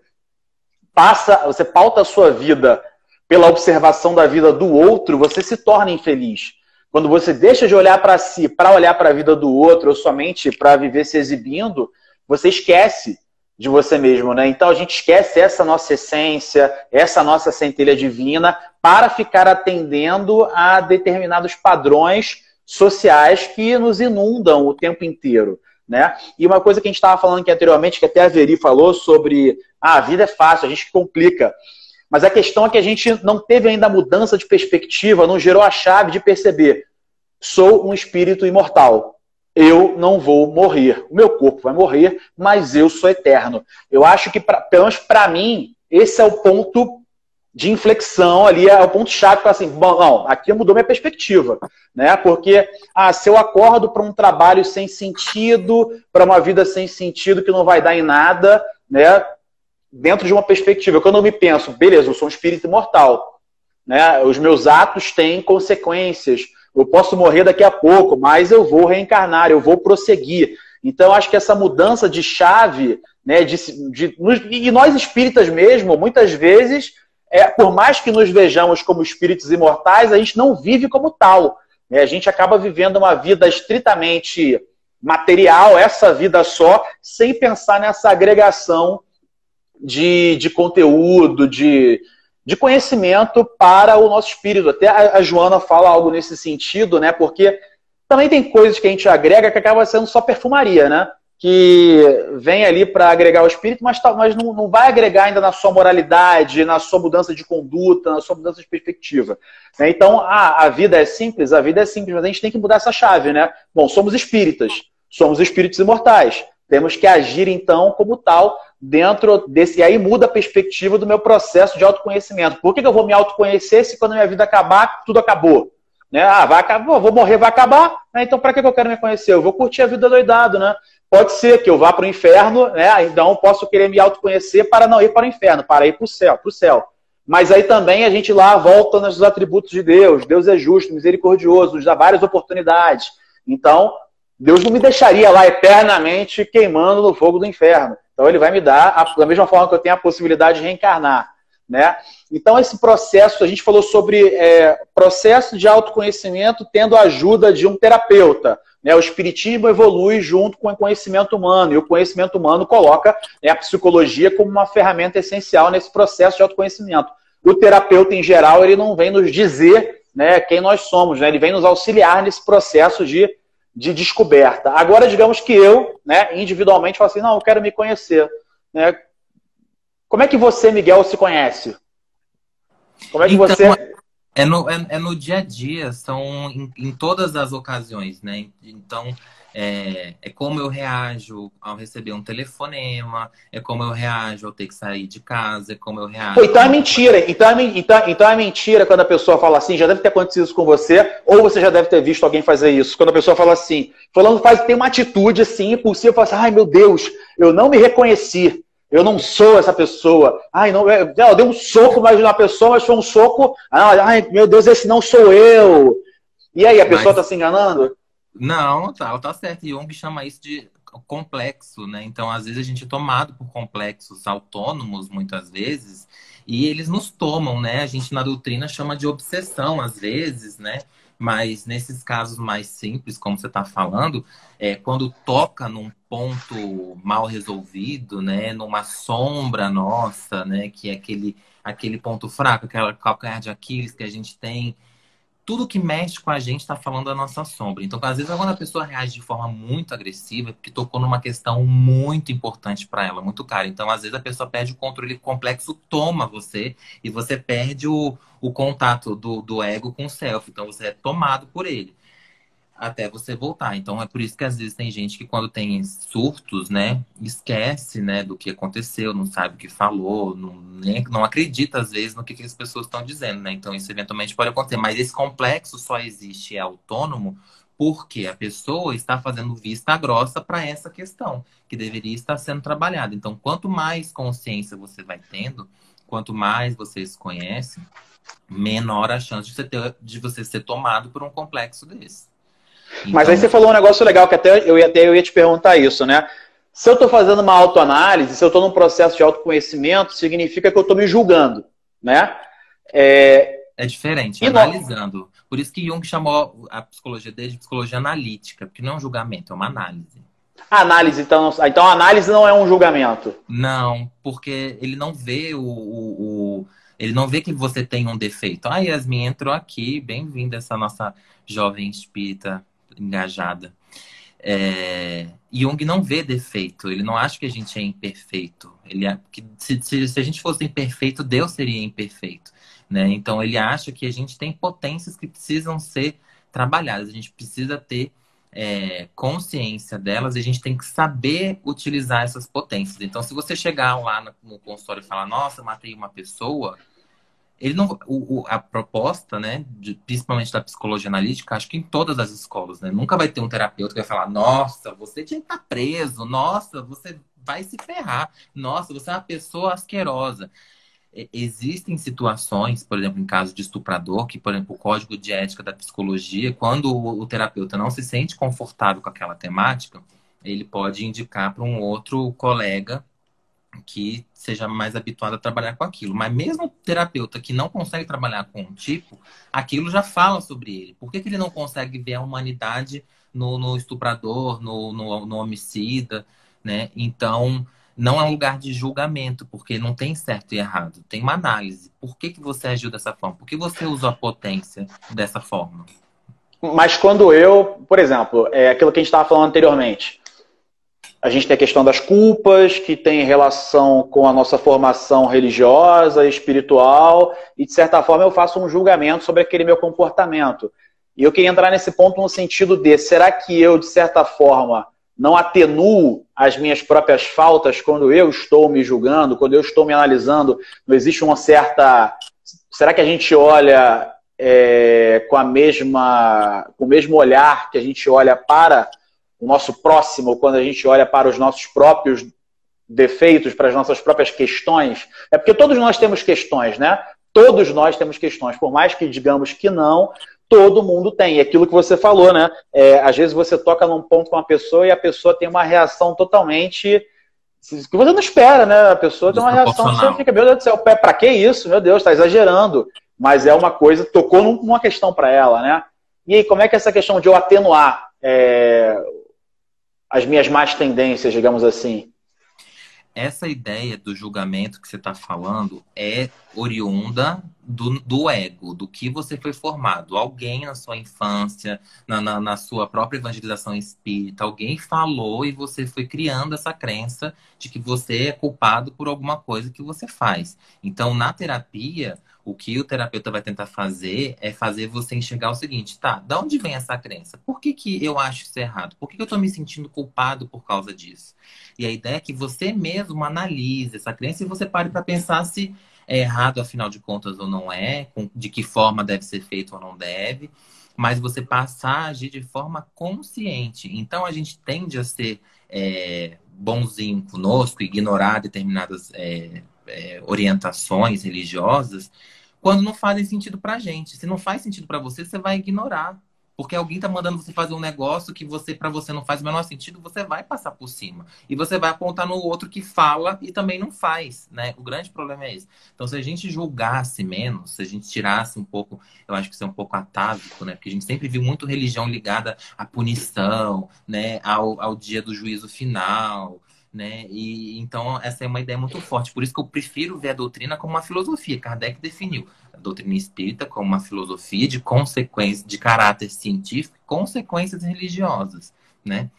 passa, você pauta a sua vida pela observação da vida do outro, você se torna infeliz. Quando você deixa de olhar para si, para olhar para a vida do outro, ou somente para viver se exibindo, você esquece de você mesmo, né? Então a gente esquece essa nossa essência, essa nossa centelha divina, para ficar atendendo a determinados padrões sociais que nos inundam o tempo inteiro, né? E uma coisa que a gente estava falando aqui anteriormente, que até a Veri falou sobre ah, a vida é fácil, a gente complica. Mas a questão é que a gente não teve ainda a mudança de perspectiva, não gerou a chave de perceber. Sou um espírito imortal eu não vou morrer. O meu corpo vai morrer, mas eu sou eterno. Eu acho que, pra, pelo menos para mim, esse é o ponto de inflexão ali, é o ponto chave para assim, bom, não, aqui mudou minha perspectiva, né? Porque ah, se eu acordo para um trabalho sem sentido, para uma vida sem sentido que não vai dar em nada, né? dentro de uma perspectiva. Quando eu me penso, beleza, eu sou um espírito imortal, né? Os meus atos têm consequências. Eu posso morrer daqui a pouco, mas eu vou reencarnar, eu vou prosseguir. Então, acho que essa mudança de chave, né, de, de, e nós espíritas mesmo, muitas vezes, é, por mais que nos vejamos como espíritos imortais, a gente não vive como tal. Né? A gente acaba vivendo uma vida estritamente material, essa vida só, sem pensar nessa agregação de, de conteúdo, de, de conhecimento para o nosso espírito. Até a, Joana fala algo nesse sentido, né? Porque também tem coisas que a gente agrega que acaba sendo só perfumaria, né? Que vem ali para agregar o espírito, mas, mas não, não vai agregar ainda na sua moralidade, na sua mudança de conduta, na sua mudança de perspectiva. Né? Então, a, a vida é simples, a vida é simples, mas a gente tem que mudar essa chave, né? Bom, somos espíritas, somos espíritos imortais. Temos que agir, então, como tal, dentro desse. E aí muda a perspectiva do meu processo de autoconhecimento. Por que, eu vou me autoconhecer se quando minha vida acabar, tudo acabou? Né? Ah, vai acabar, vou morrer, vai acabar. Né? Então, para que, que eu quero me conhecer? Eu vou curtir a vida doidado, né? Pode ser que eu vá para o inferno, né? Então posso querer me autoconhecer para não ir para o inferno, para ir para o céu, para o céu. Mas aí também a gente lá volta nos atributos de Deus. Deus é justo, misericordioso, nos dá várias oportunidades. Então, Deus não me deixaria lá eternamente queimando no fogo do inferno. Então ele vai me dar, da mesma forma que eu tenho a possibilidade de reencarnar. Né? Então, esse processo, a gente falou sobre é, processo de autoconhecimento tendo a ajuda de um terapeuta. Né? O espiritismo evolui junto com o conhecimento humano, e o conhecimento humano coloca né, a psicologia como uma ferramenta essencial nesse processo de autoconhecimento. O terapeuta, em geral, ele não vem nos dizer né, quem nós somos, né? ele vem nos auxiliar nesse processo de de descoberta. Agora, digamos que eu, né, individualmente, falo assim, não, eu quero me conhecer. Né? Como é que você, Miguel, se conhece? Como é que então, você... É no, é, é, no dia a dia, são em, em todas as ocasiões, né? Então, é, é, como eu reajo ao receber um telefonema, é como eu reajo ao ter que sair de casa, é como eu reajo. Pô, então é mentira. Então é, então, então é mentira quando a pessoa fala assim, já deve ter acontecido isso com você, ou você já deve ter visto alguém fazer isso. Quando a pessoa fala assim, falando faz, tem uma atitude assim, impulsiva, fala assim, ai meu Deus, eu não me reconheci. Eu não sou essa pessoa. Ai, não, eu, eu dei um soco mais uma pessoa, mas foi um soco. Ai, meu Deus, esse não sou eu. E aí, a pessoa está se enganando? Não, tá, tá certo. Jung chama isso de complexo, né? Então, às vezes a gente é tomado por complexos autônomos, muitas vezes, e eles nos tomam, né? A gente na doutrina chama de obsessão, às vezes, né? Mas nesses casos mais simples, como você está falando, é, quando toca num ponto mal resolvido, né? Numa sombra nossa, né? Que é aquele, aquele ponto fraco, aquela calcanhar de Aquiles que a gente tem tudo que mexe com a gente está falando da nossa sombra. Então, às vezes, quando a pessoa reage de forma muito agressiva, é porque tocou numa questão muito importante para ela, muito cara. Então, às vezes, a pessoa perde o controle complexo, toma você, e você perde o, o contato do, do ego com o self. Então, você é tomado por ele até você voltar. Então é por isso que às vezes tem gente que quando tem surtos, né, esquece, né, do que aconteceu, não sabe o que falou, não, nem, não acredita às vezes no que, que as pessoas estão dizendo, né? Então isso eventualmente pode acontecer. Mas esse complexo só existe é autônomo porque a pessoa está fazendo vista grossa para essa questão que deveria estar sendo trabalhada. Então, quanto mais consciência você vai tendo, quanto mais você se conhece, menor a chance de você, ter, de você ser tomado por um complexo desse. Então... Mas aí você falou um negócio legal que até eu, ia, até eu ia te perguntar isso, né? Se eu estou fazendo uma autoanálise, se eu estou num processo de autoconhecimento, significa que eu estou me julgando, né? É, é diferente, analisando. Por isso que Jung chamou a psicologia dele de psicologia analítica, porque não é um julgamento, é uma análise. Análise, então, então a análise não é um julgamento. Não, porque ele não vê o, o, o ele não vê que você tem um defeito. Ah, Yasmin entrou aqui, bem-vinda essa nossa jovem espírita engajada. É, Jung não vê defeito, ele não acha que a gente é imperfeito. Ele, que se, se, se, a gente fosse imperfeito, Deus seria imperfeito. Né? Então ele acha que a gente tem potências que precisam ser trabalhadas, a gente precisa ter é, consciência delas e a gente tem que saber utilizar essas potências. Então, se você chegar lá no, consultório e falar, nossa, matei uma pessoa, ele não o, o, a proposta né de, principalmente da psicologia analítica acho que em todas as escolas né nunca vai ter um terapeuta que vai falar nossa você tinha que estar preso nossa você vai se ferrar. Nossa, você é uma pessoa asquerosa. Existem situações, por exemplo, em caso de estuprador, que, por exemplo, o código de ética da psicologia, quando o terapeuta não se sente confortável com aquela temática, ele pode indicar para um outro colega que seja mais habituado a trabalhar com aquilo. Mas mesmo o terapeuta que não consegue trabalhar com um tipo, aquilo já fala sobre ele. Por que, que ele não consegue ver a humanidade no, no estuprador, no, no, no, homicida, né? Então, não é um lugar de julgamento, porque não tem certo e errado. Tem uma análise. Por que, que você agiu dessa forma? Por que você usou a potência dessa forma? Mas quando eu, por exemplo, é aquilo que a gente estava falando anteriormente, a gente tem a questão das culpas, que tem relação com a nossa formação religiosa, espiritual, e de certa forma eu faço um julgamento sobre aquele meu comportamento. E eu queria entrar nesse ponto no sentido de: será que eu, de certa forma, não atenuo as minhas próprias faltas quando eu estou me julgando, quando eu estou me analisando? Não existe uma certa. Será que a gente olha é, com a mesma, com o mesmo olhar que a gente olha para o nosso próximo, quando a gente olha para os nossos próprios defeitos, para as nossas próprias questões? É porque todos nós temos questões, né? Todos nós temos questões, por mais que digamos que não, todo mundo tem. E aquilo que você falou, né? É, às vezes você toca num ponto com uma pessoa e a pessoa tem uma reação totalmente que você não espera, né? A pessoa tem uma reação que você fica, meu Deus do céu, para que isso? Meu Deus, está exagerando. Mas é uma coisa, tocou numa questão para ela, né? E aí, como é que é essa questão de eu atenuar é, as minhas más tendências, digamos assim? essa ideia do julgamento que você está falando é oriunda do, do, ego, do que você foi formado. Alguém na sua infância, na, na, na, sua própria evangelização espírita, alguém falou e você foi criando essa crença de que você é culpado por alguma coisa que você faz. Então, na terapia, o que o terapeuta vai tentar fazer é fazer você enxergar o seguinte, tá, de onde vem essa crença? Por que, que eu acho isso errado? Por que, que eu estou me sentindo culpado por causa disso? E a ideia é que você mesmo analise essa crença e você pare para pensar se é errado, afinal de contas, ou não é, de que forma deve ser feito ou não deve, mas você passar a agir de forma consciente. Então, a gente tende a ser é, bonzinho conosco, ignorar determinadas é, é, orientações religiosas, quando não fazem sentido para gente. Se não faz sentido para você, você vai ignorar. Porque alguém está mandando você fazer um negócio que você para você não faz o menor sentido, você vai passar por cima. E você vai apontar no outro que fala e também não faz, né? O grande problema é esse. Então, se a gente julgasse menos, se a gente tirasse um pouco, eu acho que isso é um pouco atávico, né? Porque a gente sempre viu muito religião ligada à punição, né? Ao, ao dia do juízo final, né? E então essa é uma ideia muito forte. Por isso que eu prefiro ver a doutrina como uma filosofia. Kardec definiu a doutrina espírita como uma filosofia de consequências de caráter científico, consequências religiosas, né?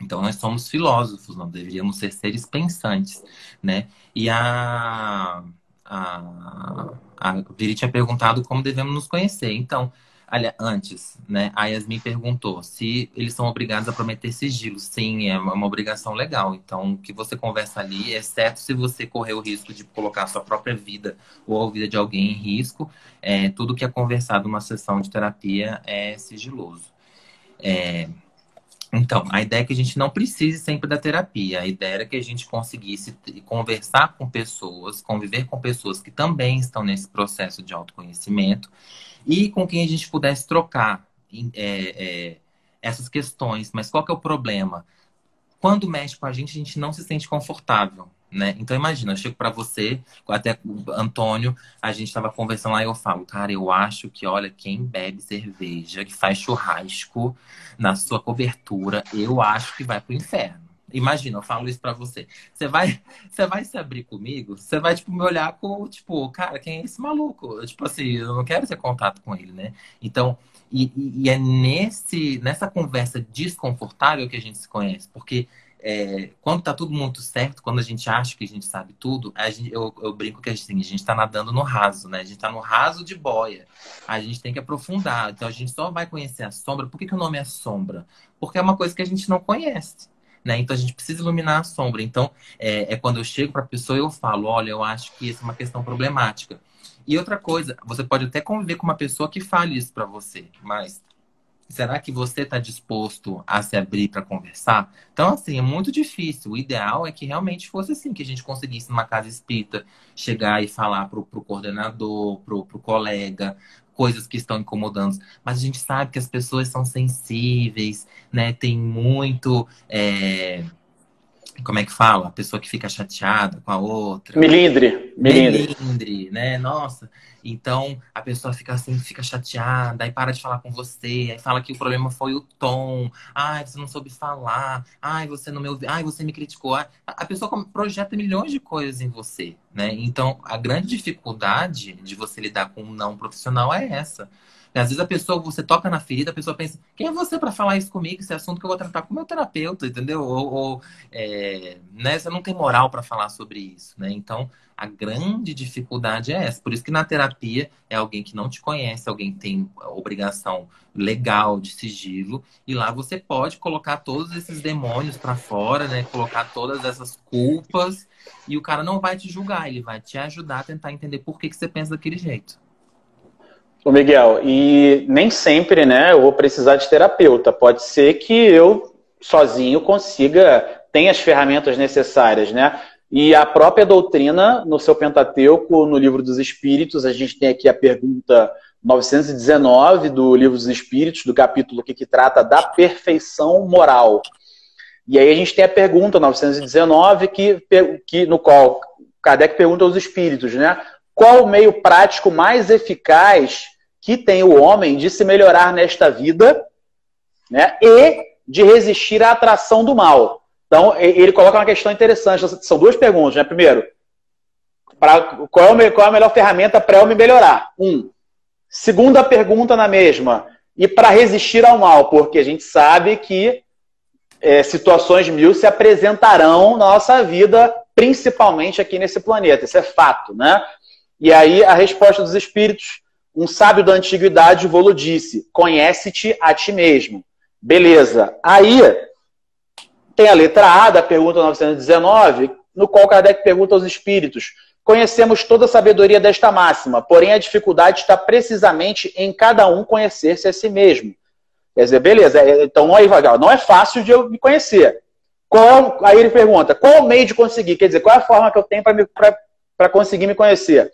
Então nós somos filósofos, não deveríamos ser seres pensantes, né? E a a, a Viri tinha perguntado como devemos nos conhecer. Então, Aliás, antes, né? A Yasmin perguntou se eles são obrigados a prometer sigilo. Sim, é uma obrigação legal. Então, o que você conversa ali, exceto se você correr o risco de colocar a sua própria vida ou a vida de alguém em risco, é, tudo que é conversado numa sessão de terapia é sigiloso. É, então, a ideia é que a gente não precise sempre da terapia. A ideia era que a gente conseguisse conversar com pessoas, conviver com pessoas que também estão nesse processo de autoconhecimento e com quem a gente pudesse trocar é, é, essas questões. Mas qual que é o problema? Quando mexe com a gente, a gente não se sente confortável. Né? Então imagina, eu chego para você, até o Antônio, a gente estava conversando lá e eu falo, cara, eu acho que, olha, quem bebe cerveja, que faz churrasco na sua cobertura, eu acho que vai pro inferno. Imagina, eu falo isso para você. Você vai, você vai se abrir comigo? Você vai tipo me olhar com tipo, cara, quem é esse maluco? Tipo assim, eu não quero ter contato com ele, né? Então, e, e é nesse nessa conversa desconfortável que a gente se conhece, porque é, quando tá tudo muito certo, quando a gente acha que a gente sabe tudo, gente, eu, eu brinco que assim, a gente tá nadando no raso, né? A gente tá no raso de boia. A gente tem que aprofundar. Então a gente só vai conhecer a sombra. Por que, que o nome é sombra? Porque é uma coisa que a gente não conhece. Né? Então a gente precisa iluminar a sombra. Então é, é quando eu chego para a pessoa eu falo, olha, eu acho que isso é uma questão problemática. E outra coisa, você pode até conviver com uma pessoa que fale isso para você, mas Será que você está disposto a se abrir para conversar? Então, assim, é muito difícil. O ideal é que realmente fosse assim, que a gente conseguisse numa casa espírita chegar e falar para o coordenador, para o colega, coisas que estão incomodando. Mas a gente sabe que as pessoas são sensíveis, né? Tem muito. É como é que fala? A pessoa que fica chateada com a outra. Melindre. Melindre. Melindre, né? Nossa. Então, a pessoa fica assim, fica chateada, aí para de falar com você, aí fala que o problema foi o tom. Ai, você não soube falar. Ai, você não me ouviu. Ai, você me criticou. A pessoa projeta milhões de coisas em você, né? Então, a grande dificuldade de você lidar com um não profissional é essa. Às vezes a pessoa, você toca na ferida, a pessoa pensa, quem é você para falar isso comigo? Esse assunto que eu vou tratar com o meu terapeuta, entendeu? Ou, ou é, né, você não tem moral para falar sobre isso, né? Então, a grande dificuldade é essa. Por isso que na terapia é alguém que não te conhece, alguém que tem obrigação legal de sigilo, e lá você pode colocar todos esses demônios para fora, né? Colocar todas essas culpas, e o cara não vai te julgar, ele vai te ajudar a tentar entender por que, que você pensa daquele jeito. O Miguel, e nem sempre, né, eu vou precisar de terapeuta. Pode ser que eu sozinho consiga, tenha as ferramentas necessárias, né? E a própria doutrina, no seu Pentateuco, no Livro dos Espíritos, a gente tem aqui a pergunta 919 do Livro dos Espíritos, do capítulo que, que trata da perfeição moral. E aí a gente tem a pergunta 919, que, que, no qual Kardec pergunta aos espíritos, né? Qual o meio prático mais eficaz que tem o homem de se melhorar nesta vida né, e de resistir à atração do mal? Então, ele coloca uma questão interessante. São duas perguntas. Né? Primeiro, pra, qual, é qual é a melhor ferramenta para eu me melhorar? Um. Segunda pergunta na mesma. E para resistir ao mal? Porque a gente sabe que é, situações mil se apresentarão na nossa vida, principalmente aqui nesse planeta. Isso é fato, né? E aí a resposta dos espíritos, um sábio da antiguidade vou disse: conhece-te a ti mesmo. Beleza. Aí tem a letra A da pergunta 919, no qual Kardec pergunta aos espíritos: Conhecemos toda a sabedoria desta máxima, porém a dificuldade está precisamente em cada um conhecer-se a si mesmo. Quer dizer, beleza, é, então não é, não é fácil de eu me conhecer. Qual, aí ele pergunta: qual o meio de conseguir? Quer dizer, qual é a forma que eu tenho para para conseguir me conhecer.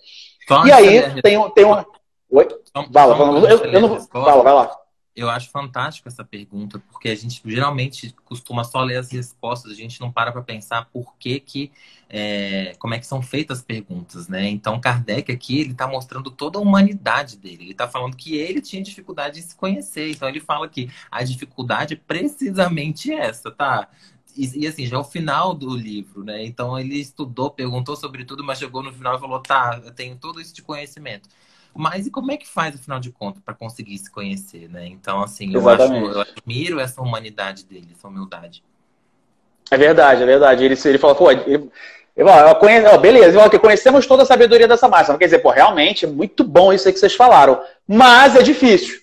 e aí tem, tem uma. Oi? Fala, fala, eu, eu não... fala, vai lá. Eu acho fantástico essa pergunta, porque a gente geralmente costuma só ler as respostas, a gente não para para pensar por que que, é, como é que são feitas as perguntas, né? Então, Kardec aqui, ele está mostrando toda a humanidade dele. Ele está falando que ele tinha dificuldade em se conhecer. Então, ele fala que a dificuldade é precisamente essa, tá? E, e, assim, já é o final do livro, né? Então ele estudou, perguntou sobre tudo, mas chegou no final e falou: tá, eu tenho todo isso de conhecimento. Mas e como é que faz, afinal de contas, para conseguir se conhecer, né? Então, assim, eu, acho, eu admiro essa humanidade dele, essa humildade. É verdade, é verdade. Ele, ele falou, pô, ele, ele conhece, ó, beleza, conhecemos toda a sabedoria dessa máxima. Quer dizer, pô, realmente é muito bom isso aí que vocês falaram, mas é difícil.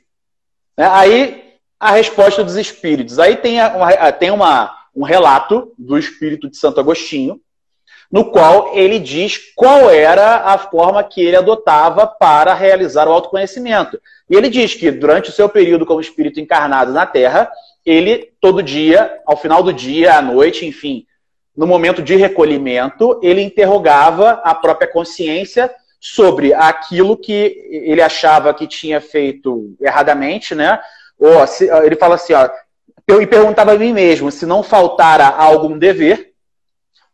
Né? Aí, a resposta dos espíritos. Aí tem tem uma, um relato do espírito de Santo Agostinho, no qual ele diz qual era a forma que ele adotava para realizar o autoconhecimento. E ele diz que durante o seu período como espírito encarnado na Terra, ele todo dia, ao final do dia, à noite, enfim, no momento de recolhimento, ele interrogava a própria consciência sobre aquilo que ele achava que tinha feito erradamente, né? Ou ele fala assim, ó, eu me perguntava a mim mesmo se não faltara algum dever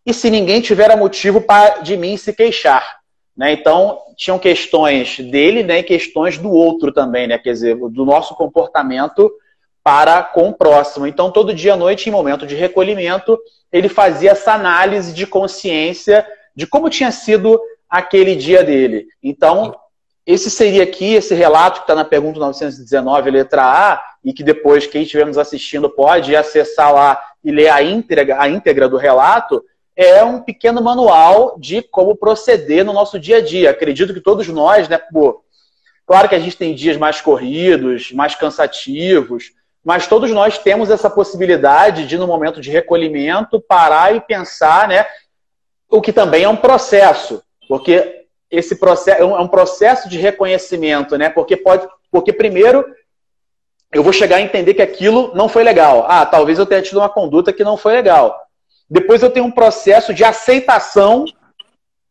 e se ninguém tivera motivo para de mim se queixar. Né? Então, tinham questões dele né, e questões do outro também, né? quer dizer, do nosso comportamento para com o próximo. Então, todo dia à noite, em momento de recolhimento, ele fazia essa análise de consciência de como tinha sido aquele dia dele. Então, esse seria aqui, esse relato que está na pergunta 919, letra A, e que depois quem estiver nos assistindo pode acessar lá e ler a íntegra, a íntegra do relato, é um pequeno manual de como proceder no nosso dia a dia. Acredito que todos nós, né, pô, claro que a gente tem dias mais corridos, mais cansativos, mas todos nós temos essa possibilidade de, no momento de recolhimento, parar e pensar, né, o que também é um processo, porque esse processo é, é um processo de reconhecimento, né? Porque pode, porque primeiro eu vou chegar a entender que aquilo não foi legal. Ah, talvez eu tenha tido uma conduta que não foi legal. Depois eu tenho um processo de aceitação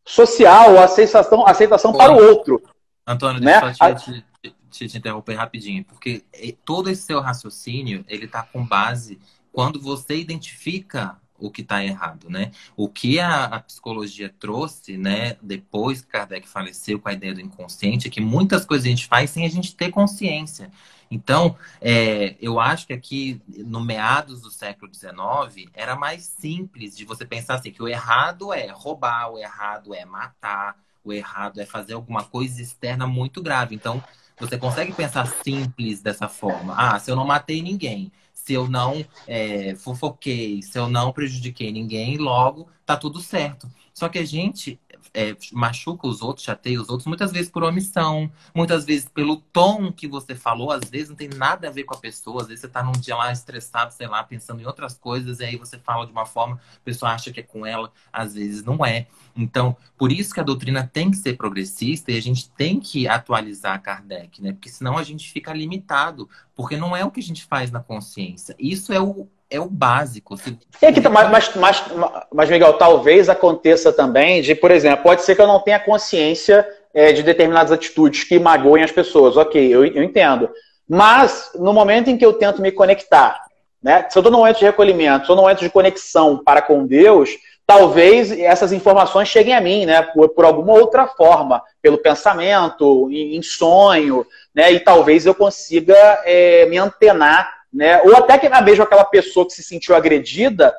social, aceitação, aceitação para o outro. Antônio, né? deixa eu te, te, te, interromper rapidinho, porque todo esse seu raciocínio, ele está com base quando você identifica o que está errado, né? O que a, a, psicologia trouxe, né, depois que Kardec faleceu com a ideia do inconsciente, é que muitas coisas a gente faz sem a gente ter consciência. Então, é, eu acho que aqui, no meados do século XIX, era mais simples de você pensar assim, que o errado é roubar, o errado é matar, o errado é fazer alguma coisa externa muito grave. Então, você consegue pensar simples dessa forma. Ah, se eu não matei ninguém, se eu não é, fofoquei, se eu não prejudiquei ninguém, logo tá tudo certo. Só que a gente é, machuca os outros, chateia os outros, muitas vezes por omissão, muitas vezes pelo tom que você falou, às vezes não tem nada a ver com a pessoa, às vezes você tá num dia lá estressado, sei lá, pensando em outras coisas, e aí você fala de uma forma, a pessoa acha que é com ela, às vezes não é. Então, por isso que a doutrina tem que ser progressista e a gente tem que atualizar Kardec, né? Porque senão a gente fica limitado, porque não é o que a gente faz na consciência. Isso é o, é o básico. Se... É que, mas, mas, mas, mas, Miguel, talvez aconteça também de, por exemplo, pode ser que eu não tenha consciência é, de determinadas atitudes que magoem as pessoas. Ok, eu, eu entendo. Mas, no momento em que eu tento me conectar, né? Se eu estou num momento de recolhimento, se eu estou num momento de conexão para com Deus, talvez essas informações cheguem a mim, né? Por, por alguma outra forma, pelo pensamento, em, em sonho, né? E talvez eu consiga é, me antenar né? Ou até que mesmo aquela pessoa que se sentiu agredida,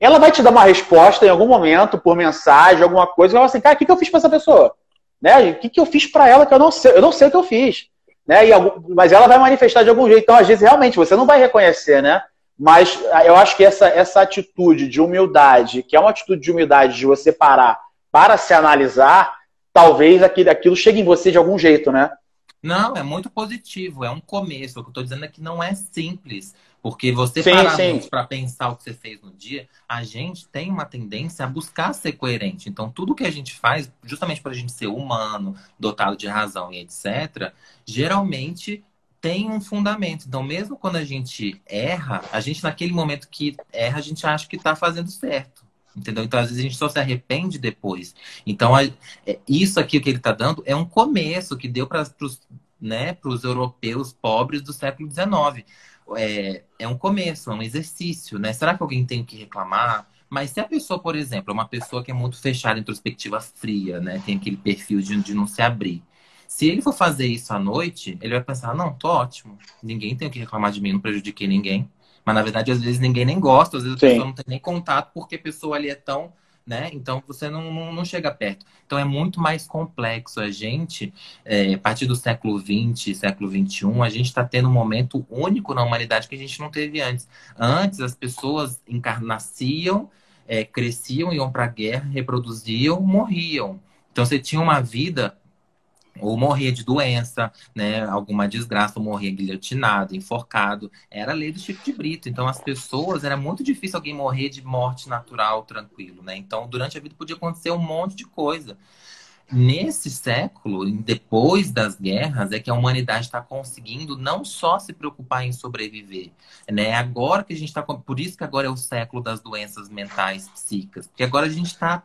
ela vai te dar uma resposta em algum momento, por mensagem, alguma coisa, e ela assim, cara, o que, que eu fiz para essa pessoa? Né? O que, que eu fiz para ela que eu não sei? Eu não sei o que eu fiz. Né? Algum, mas ela vai manifestar de algum jeito. Então, às vezes, realmente, você não vai reconhecer, né? Mas eu acho que essa, essa atitude de humildade, que é uma atitude de humildade de você parar para se analisar, talvez aquilo chegue em você de algum jeito, né? Não, é muito positivo, é um começo. O que eu estou dizendo é que não é simples. Porque você sim, parar para pensar o que você fez no dia, a gente tem uma tendência a buscar ser coerente. Então, tudo que a gente faz, justamente para a gente ser humano, dotado de razão e etc., geralmente tem um fundamento. Então, mesmo quando a gente erra, a gente, naquele momento que erra, a gente acha que está fazendo certo. Entendeu? Então, às vezes, a gente só se arrepende depois. Então, a, é, isso aqui que ele está dando é um começo que deu para os né, europeus pobres do século XIX. É, é um começo, é um exercício. Né? Será que alguém tem que reclamar? Mas se a pessoa, por exemplo, é uma pessoa que é muito fechada, introspectiva, fria, né? tem aquele perfil de, de não se abrir. Se ele for fazer isso à noite, ele vai pensar: não, tô ótimo, ninguém tem o que reclamar de mim, não prejudiquei ninguém. Mas na verdade, às vezes ninguém nem gosta, às vezes Sim. a pessoa não tem nem contato porque a pessoa ali é tão. Né? Então você não, não, não chega perto. Então é muito mais complexo. A gente, é, a partir do século XX, século XXI, a gente está tendo um momento único na humanidade que a gente não teve antes. Antes as pessoas encarnaciam, é, cresciam, iam para a guerra, reproduziam, morriam. Então você tinha uma vida ou morria de doença, né, alguma desgraça, ou morria guilhotinado, enforcado. Era a lei do Chico de Brito. Então, as pessoas, era muito difícil alguém morrer de morte natural, tranquilo, né? Então, durante a vida podia acontecer um monte de coisa. Nesse século, depois das guerras, é que a humanidade está conseguindo não só se preocupar em sobreviver, né? Agora que a gente está, por isso que agora é o século das doenças mentais psíquicas, porque agora a gente está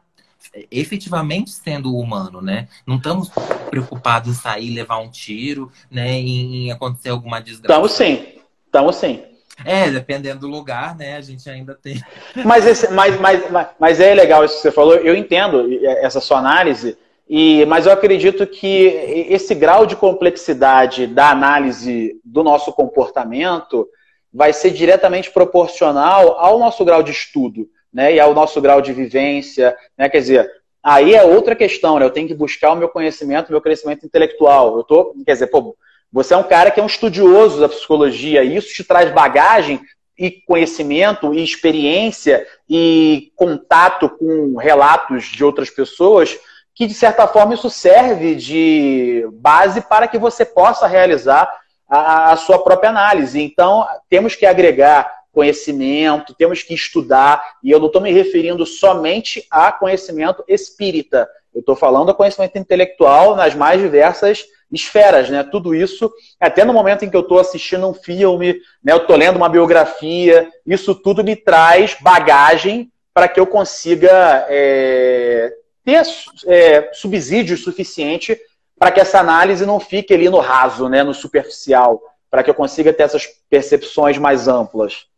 efetivamente sendo humano, né? Não estamos preocupados em sair, levar um tiro, né? Em, em acontecer alguma desgraça. Estamos sim, estamos sim. É, dependendo do lugar, né? A gente ainda tem. Mas, esse, mas, mas, mas é legal isso que você falou. Eu entendo essa sua análise, e, mas eu acredito que esse grau de complexidade da análise do nosso comportamento vai ser diretamente proporcional ao nosso grau de estudo né, e ao nosso grau de vivência, né, quer dizer, aí é outra questão, né, eu tenho que buscar o meu conhecimento, o meu crescimento intelectual, eu tô, quer dizer, pô, você é um cara que é um estudioso da psicologia, e isso te traz bagagem e conhecimento e experiência e contato com relatos de outras pessoas, que de certa forma isso serve de base para que você possa realizar a, a sua própria análise. Então, temos que agregar conhecimento, temos que estudar, e eu não estou me referindo somente a conhecimento espírita, eu estou falando a conhecimento intelectual nas mais diversas esferas, né? Tudo isso, até no momento em que eu estou assistindo um filme, né? Eu estou lendo uma biografia, isso tudo me traz bagagem para que eu consiga é, ter é, subsídio suficiente para que essa análise não fique ali no raso, né? No superficial, para que eu consiga ter essas percepções mais amplas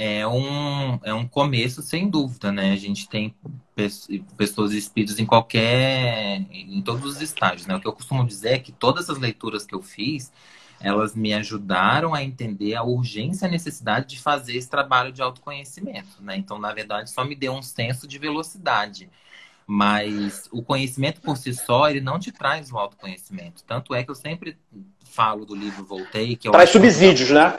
é um, é um começo, sem dúvida, né? A gente tem pessoas e espíritos em qualquer. em todos os estágios, né? O que eu costumo dizer é que todas as leituras que eu fiz, elas me ajudaram a entender a urgência e a necessidade de fazer esse trabalho de autoconhecimento, né? Então, na verdade, só me deu um senso de velocidade. Mas o conhecimento por si só, ele não te traz o autoconhecimento. Tanto é que eu sempre falo do livro Voltei, que eu Traz subsídios, né?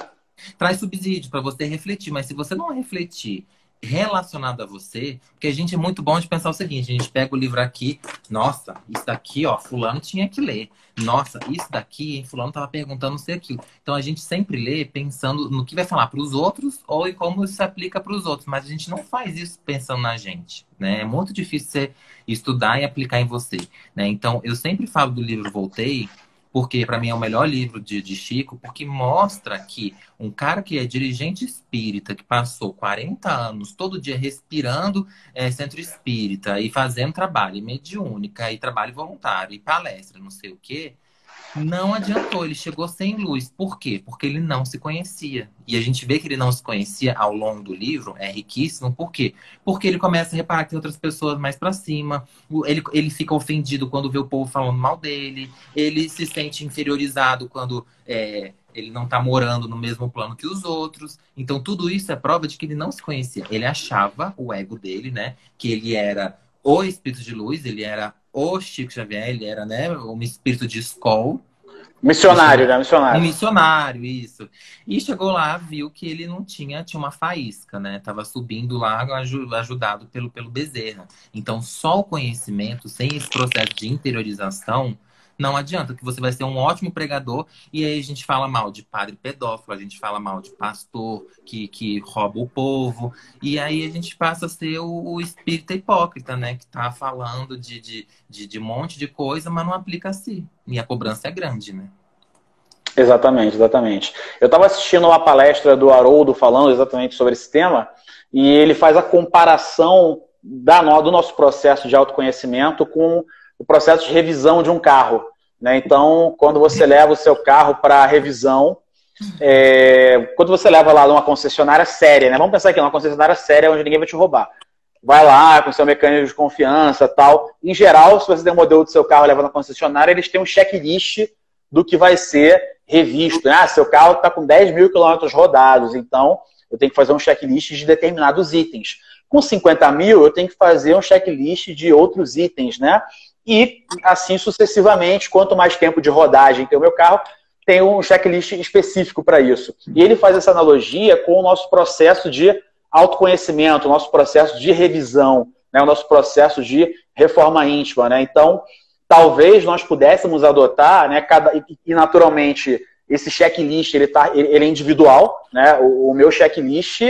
Traz subsídio para você refletir, mas se você não refletir relacionado a você, porque a gente é muito bom de pensar o seguinte, a gente pega o livro aqui, nossa, isso daqui, ó, fulano tinha que ler. Nossa, isso daqui, hein, fulano tava perguntando não sei aquilo. Então a gente sempre lê pensando no que vai falar para os outros ou em como isso se aplica para os outros, mas a gente não faz isso pensando na gente, né? É muito difícil você estudar e aplicar em você, né? Então eu sempre falo do livro Voltei, porque para mim é o melhor livro de, de Chico, porque mostra que um cara que é dirigente espírita, que passou 40 anos todo dia respirando é, centro espírita e fazendo trabalho mediúnica e trabalho voluntário e palestra, não sei o quê, não adiantou, ele chegou sem luz. Por quê? Porque ele não se conhecia. E a gente vê que ele não se conhecia ao longo do livro, é riquíssimo. Por quê? Porque ele começa a reparar que tem outras pessoas mais para cima, ele, ele fica ofendido quando vê o povo falando mal dele, ele se sente inferiorizado quando é, ele não está morando no mesmo plano que os outros. Então, tudo isso é prova de que ele não se conhecia. Ele achava, o ego dele, né, que ele era o espírito de luz, ele era o Chico Xavier, ele era, né, um espírito de escola. Missionário, né? Missionário. Um missionário, isso. E chegou lá, viu que ele não tinha, tinha uma faísca, né? Tava subindo lá, ajudado pelo, pelo Bezerra. Então, só o conhecimento, sem esse processo de interiorização, não adianta, que você vai ser um ótimo pregador e aí a gente fala mal de padre pedófilo, a gente fala mal de pastor que, que rouba o povo, e aí a gente passa a ser o, o espírita hipócrita, né? Que tá falando de, de, de, de um monte de coisa, mas não aplica a si. E a cobrança é grande, né? Exatamente, exatamente. Eu estava assistindo uma palestra do Haroldo falando exatamente sobre esse tema, e ele faz a comparação da, do nosso processo de autoconhecimento com o processo de revisão de um carro. Né? Então, quando você leva o seu carro para revisão, é, quando você leva lá numa concessionária séria, né? vamos pensar aqui, numa concessionária séria onde ninguém vai te roubar. Vai lá com seu mecanismo de confiança tal. Em geral, se você tem um modelo do seu carro leva na concessionária, eles têm um checklist do que vai ser revisto. Ah, seu carro está com 10 mil quilômetros rodados, então eu tenho que fazer um checklist de determinados itens. Com 50 mil, eu tenho que fazer um checklist de outros itens, né? E assim sucessivamente. Quanto mais tempo de rodagem tem o meu carro, tem um checklist específico para isso. E ele faz essa analogia com o nosso processo de autoconhecimento, o nosso processo de revisão, né, o nosso processo de reforma íntima. Né? Então, talvez nós pudéssemos adotar, né, cada, e naturalmente esse checklist ele, tá, ele é individual, né? O, o meu checklist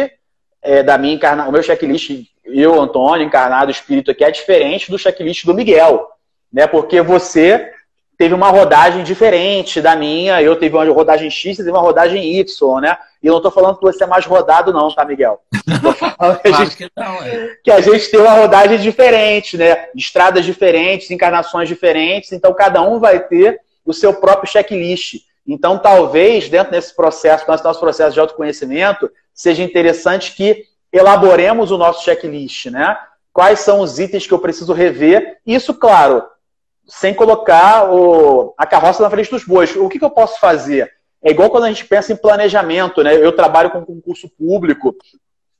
é, da minha encarna, o meu checklist eu Antônio encarnado espírito aqui é diferente do checklist do Miguel, né? Porque você teve uma rodagem diferente da minha, eu tive uma rodagem X, você teve uma rodagem Y, né? E eu não estou falando que você é mais rodado, não, tá, Miguel? que, a gente, que, não, é. que a gente tem uma rodagem diferente, né? Estradas diferentes, encarnações diferentes, então cada um vai ter o seu próprio checklist. Então, talvez, dentro desse processo, nosso, nosso processo de autoconhecimento, seja interessante que elaboremos o nosso checklist, né? Quais são os itens que eu preciso rever? Isso, claro, sem colocar o, a carroça na frente dos bois. O que, que eu posso fazer? É igual quando a gente pensa em planejamento, né? Eu trabalho com concurso público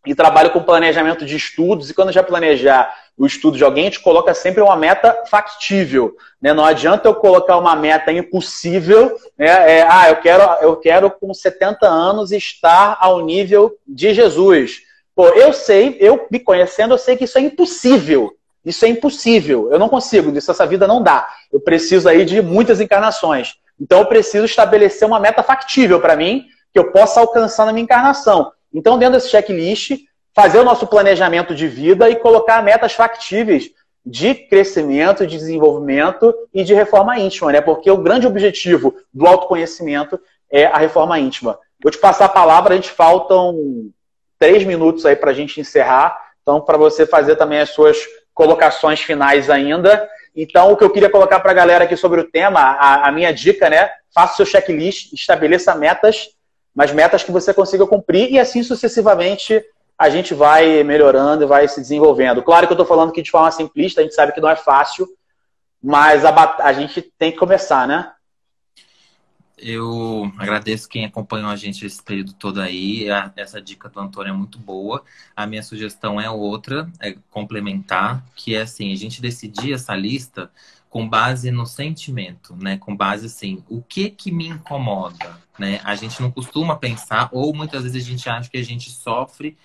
e trabalho com planejamento de estudos, e quando já planejar o estudo de alguém, a gente coloca sempre uma meta factível. Né? Não adianta eu colocar uma meta impossível, né? É, ah, eu quero, eu quero com 70 anos estar ao nível de Jesus. Pô, eu sei, eu me conhecendo, eu sei que isso é impossível. Isso é impossível. Eu não consigo, isso essa vida não dá. Eu preciso aí de muitas encarnações. Então eu preciso estabelecer uma meta factível para mim, que eu possa alcançar na minha encarnação. Então, dentro desse checklist, fazer o nosso planejamento de vida e colocar metas factíveis de crescimento, de desenvolvimento e de reforma íntima, né? Porque o grande objetivo do autoconhecimento é a reforma íntima. Vou te passar a palavra, a gente faltam três minutos aí para a gente encerrar. Então, para você fazer também as suas colocações finais ainda. Então, o que eu queria colocar para a galera aqui sobre o tema, a, a minha dica, né? Faça seu checklist, estabeleça metas, mas metas que você consiga cumprir e assim sucessivamente a gente vai melhorando e vai se desenvolvendo. Claro que eu estou falando que de forma simplista, a gente sabe que não é fácil, mas a, a gente tem que começar, né? Eu agradeço quem acompanhou a gente esse período todo aí. Essa dica do Antônio é muito boa. A minha sugestão é outra, é complementar, que é assim, a gente decidir essa lista com base no sentimento, né? Com base assim, o que que me incomoda, né? A gente não costuma pensar ou muitas vezes a gente acha que a gente sofre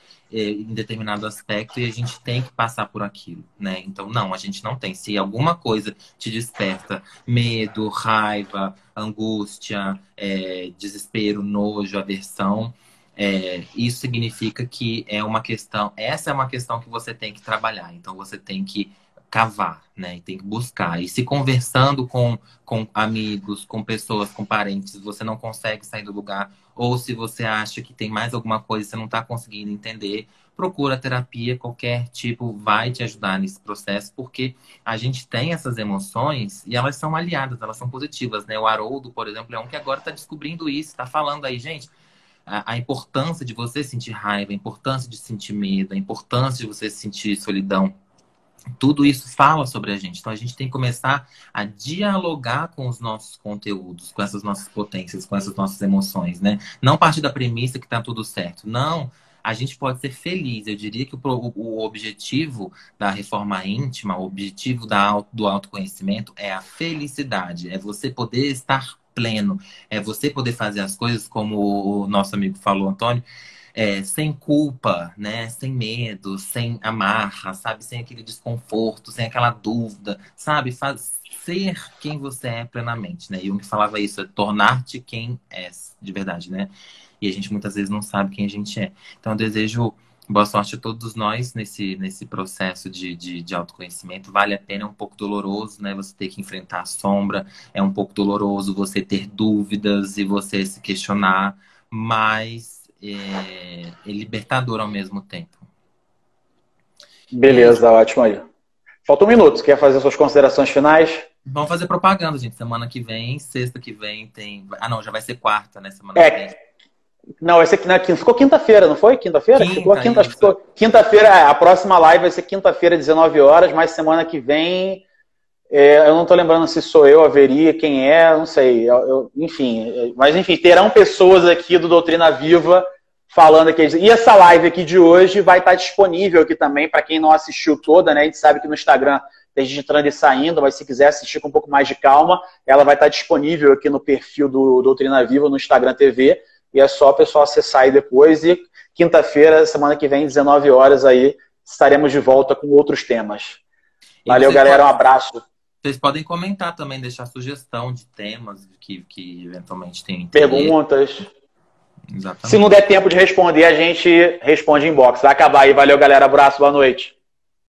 em determinado aspecto e a gente tem que passar por aquilo, né? Então não, a gente não tem. Se alguma coisa te desperta medo, raiva, angústia, é, desespero, nojo, aversão, é, isso significa que é uma questão, essa é uma questão que você tem que trabalhar. Então você tem que cavar, né? E tem que buscar. E se conversando com, com amigos, com pessoas, com parentes, você não consegue sair do lugar, ou se você acha que tem mais alguma coisa e você não está conseguindo entender, procura terapia, qualquer tipo vai te ajudar nesse processo, porque a gente tem essas emoções e elas são aliadas, elas são positivas, né? O Haroldo, por exemplo, é um que agora está descobrindo isso, está falando aí, gente, a, a, importância de você sentir raiva, a importância de sentir medo, a importância de você sentir solidão tudo isso fala sobre a gente. Então a gente tem que começar a dialogar com os nossos conteúdos, com essas nossas potências, com essas nossas emoções, né? Não partir da premissa que tá tudo certo. Não. A gente pode ser feliz. Eu diria que o, o objetivo da reforma íntima, o objetivo da, do autoconhecimento é a felicidade. É você poder estar pleno. É você poder fazer as coisas como o nosso amigo falou, Antônio é, sem culpa, né? Sem medo, sem amarra, sabe? Sem aquele desconforto, sem aquela dúvida, sabe? Faz, ser quem você é plenamente, né? Jung falava isso, é tornar-te quem és, de verdade, né? E a gente muitas vezes não sabe quem a gente é. Então eu desejo boa sorte a todos nós nesse, nesse processo de, de, de, autoconhecimento. Vale a pena, é um pouco doloroso, né? Você ter que enfrentar a sombra, é um pouco doloroso você ter dúvidas e você se questionar, mas é, é libertador ao mesmo tempo. Beleza, ótimo aí. Falta um minuto. Quer fazer suas considerações finais? Vamos fazer propaganda, gente. Semana que vem, sexta que vem tem. Ah, não, já vai ser quarta, né? Semana é, que vem. Não, vai ser na quinta. Ficou quinta-feira, não foi? Quinta-feira? Quinta, ficou quinta, ficou quinta-feira. É, a próxima live vai ser quinta-feira, 19 horas, mas semana que vem. É, eu não estou lembrando se sou eu, haveria, quem é, não sei. Eu, eu, enfim, é, mas enfim, terão pessoas aqui do Doutrina Viva falando aqui. E essa live aqui de hoje vai estar disponível aqui também para quem não assistiu toda, né? A gente sabe que no Instagram tem gente entrando e saindo, mas se quiser assistir com um pouco mais de calma, ela vai estar disponível aqui no perfil do Doutrina Viva no Instagram TV. E é só o pessoal acessar aí depois. E quinta-feira, semana que vem, 19 horas aí, estaremos de volta com outros temas. Valeu, galera. Um abraço. Vocês podem comentar também, deixar sugestão de temas que, que eventualmente tem. Perguntas. Exatamente. Se não der tempo de responder, a gente responde em box. Vai acabar aí. Valeu, galera. Abraço, boa noite.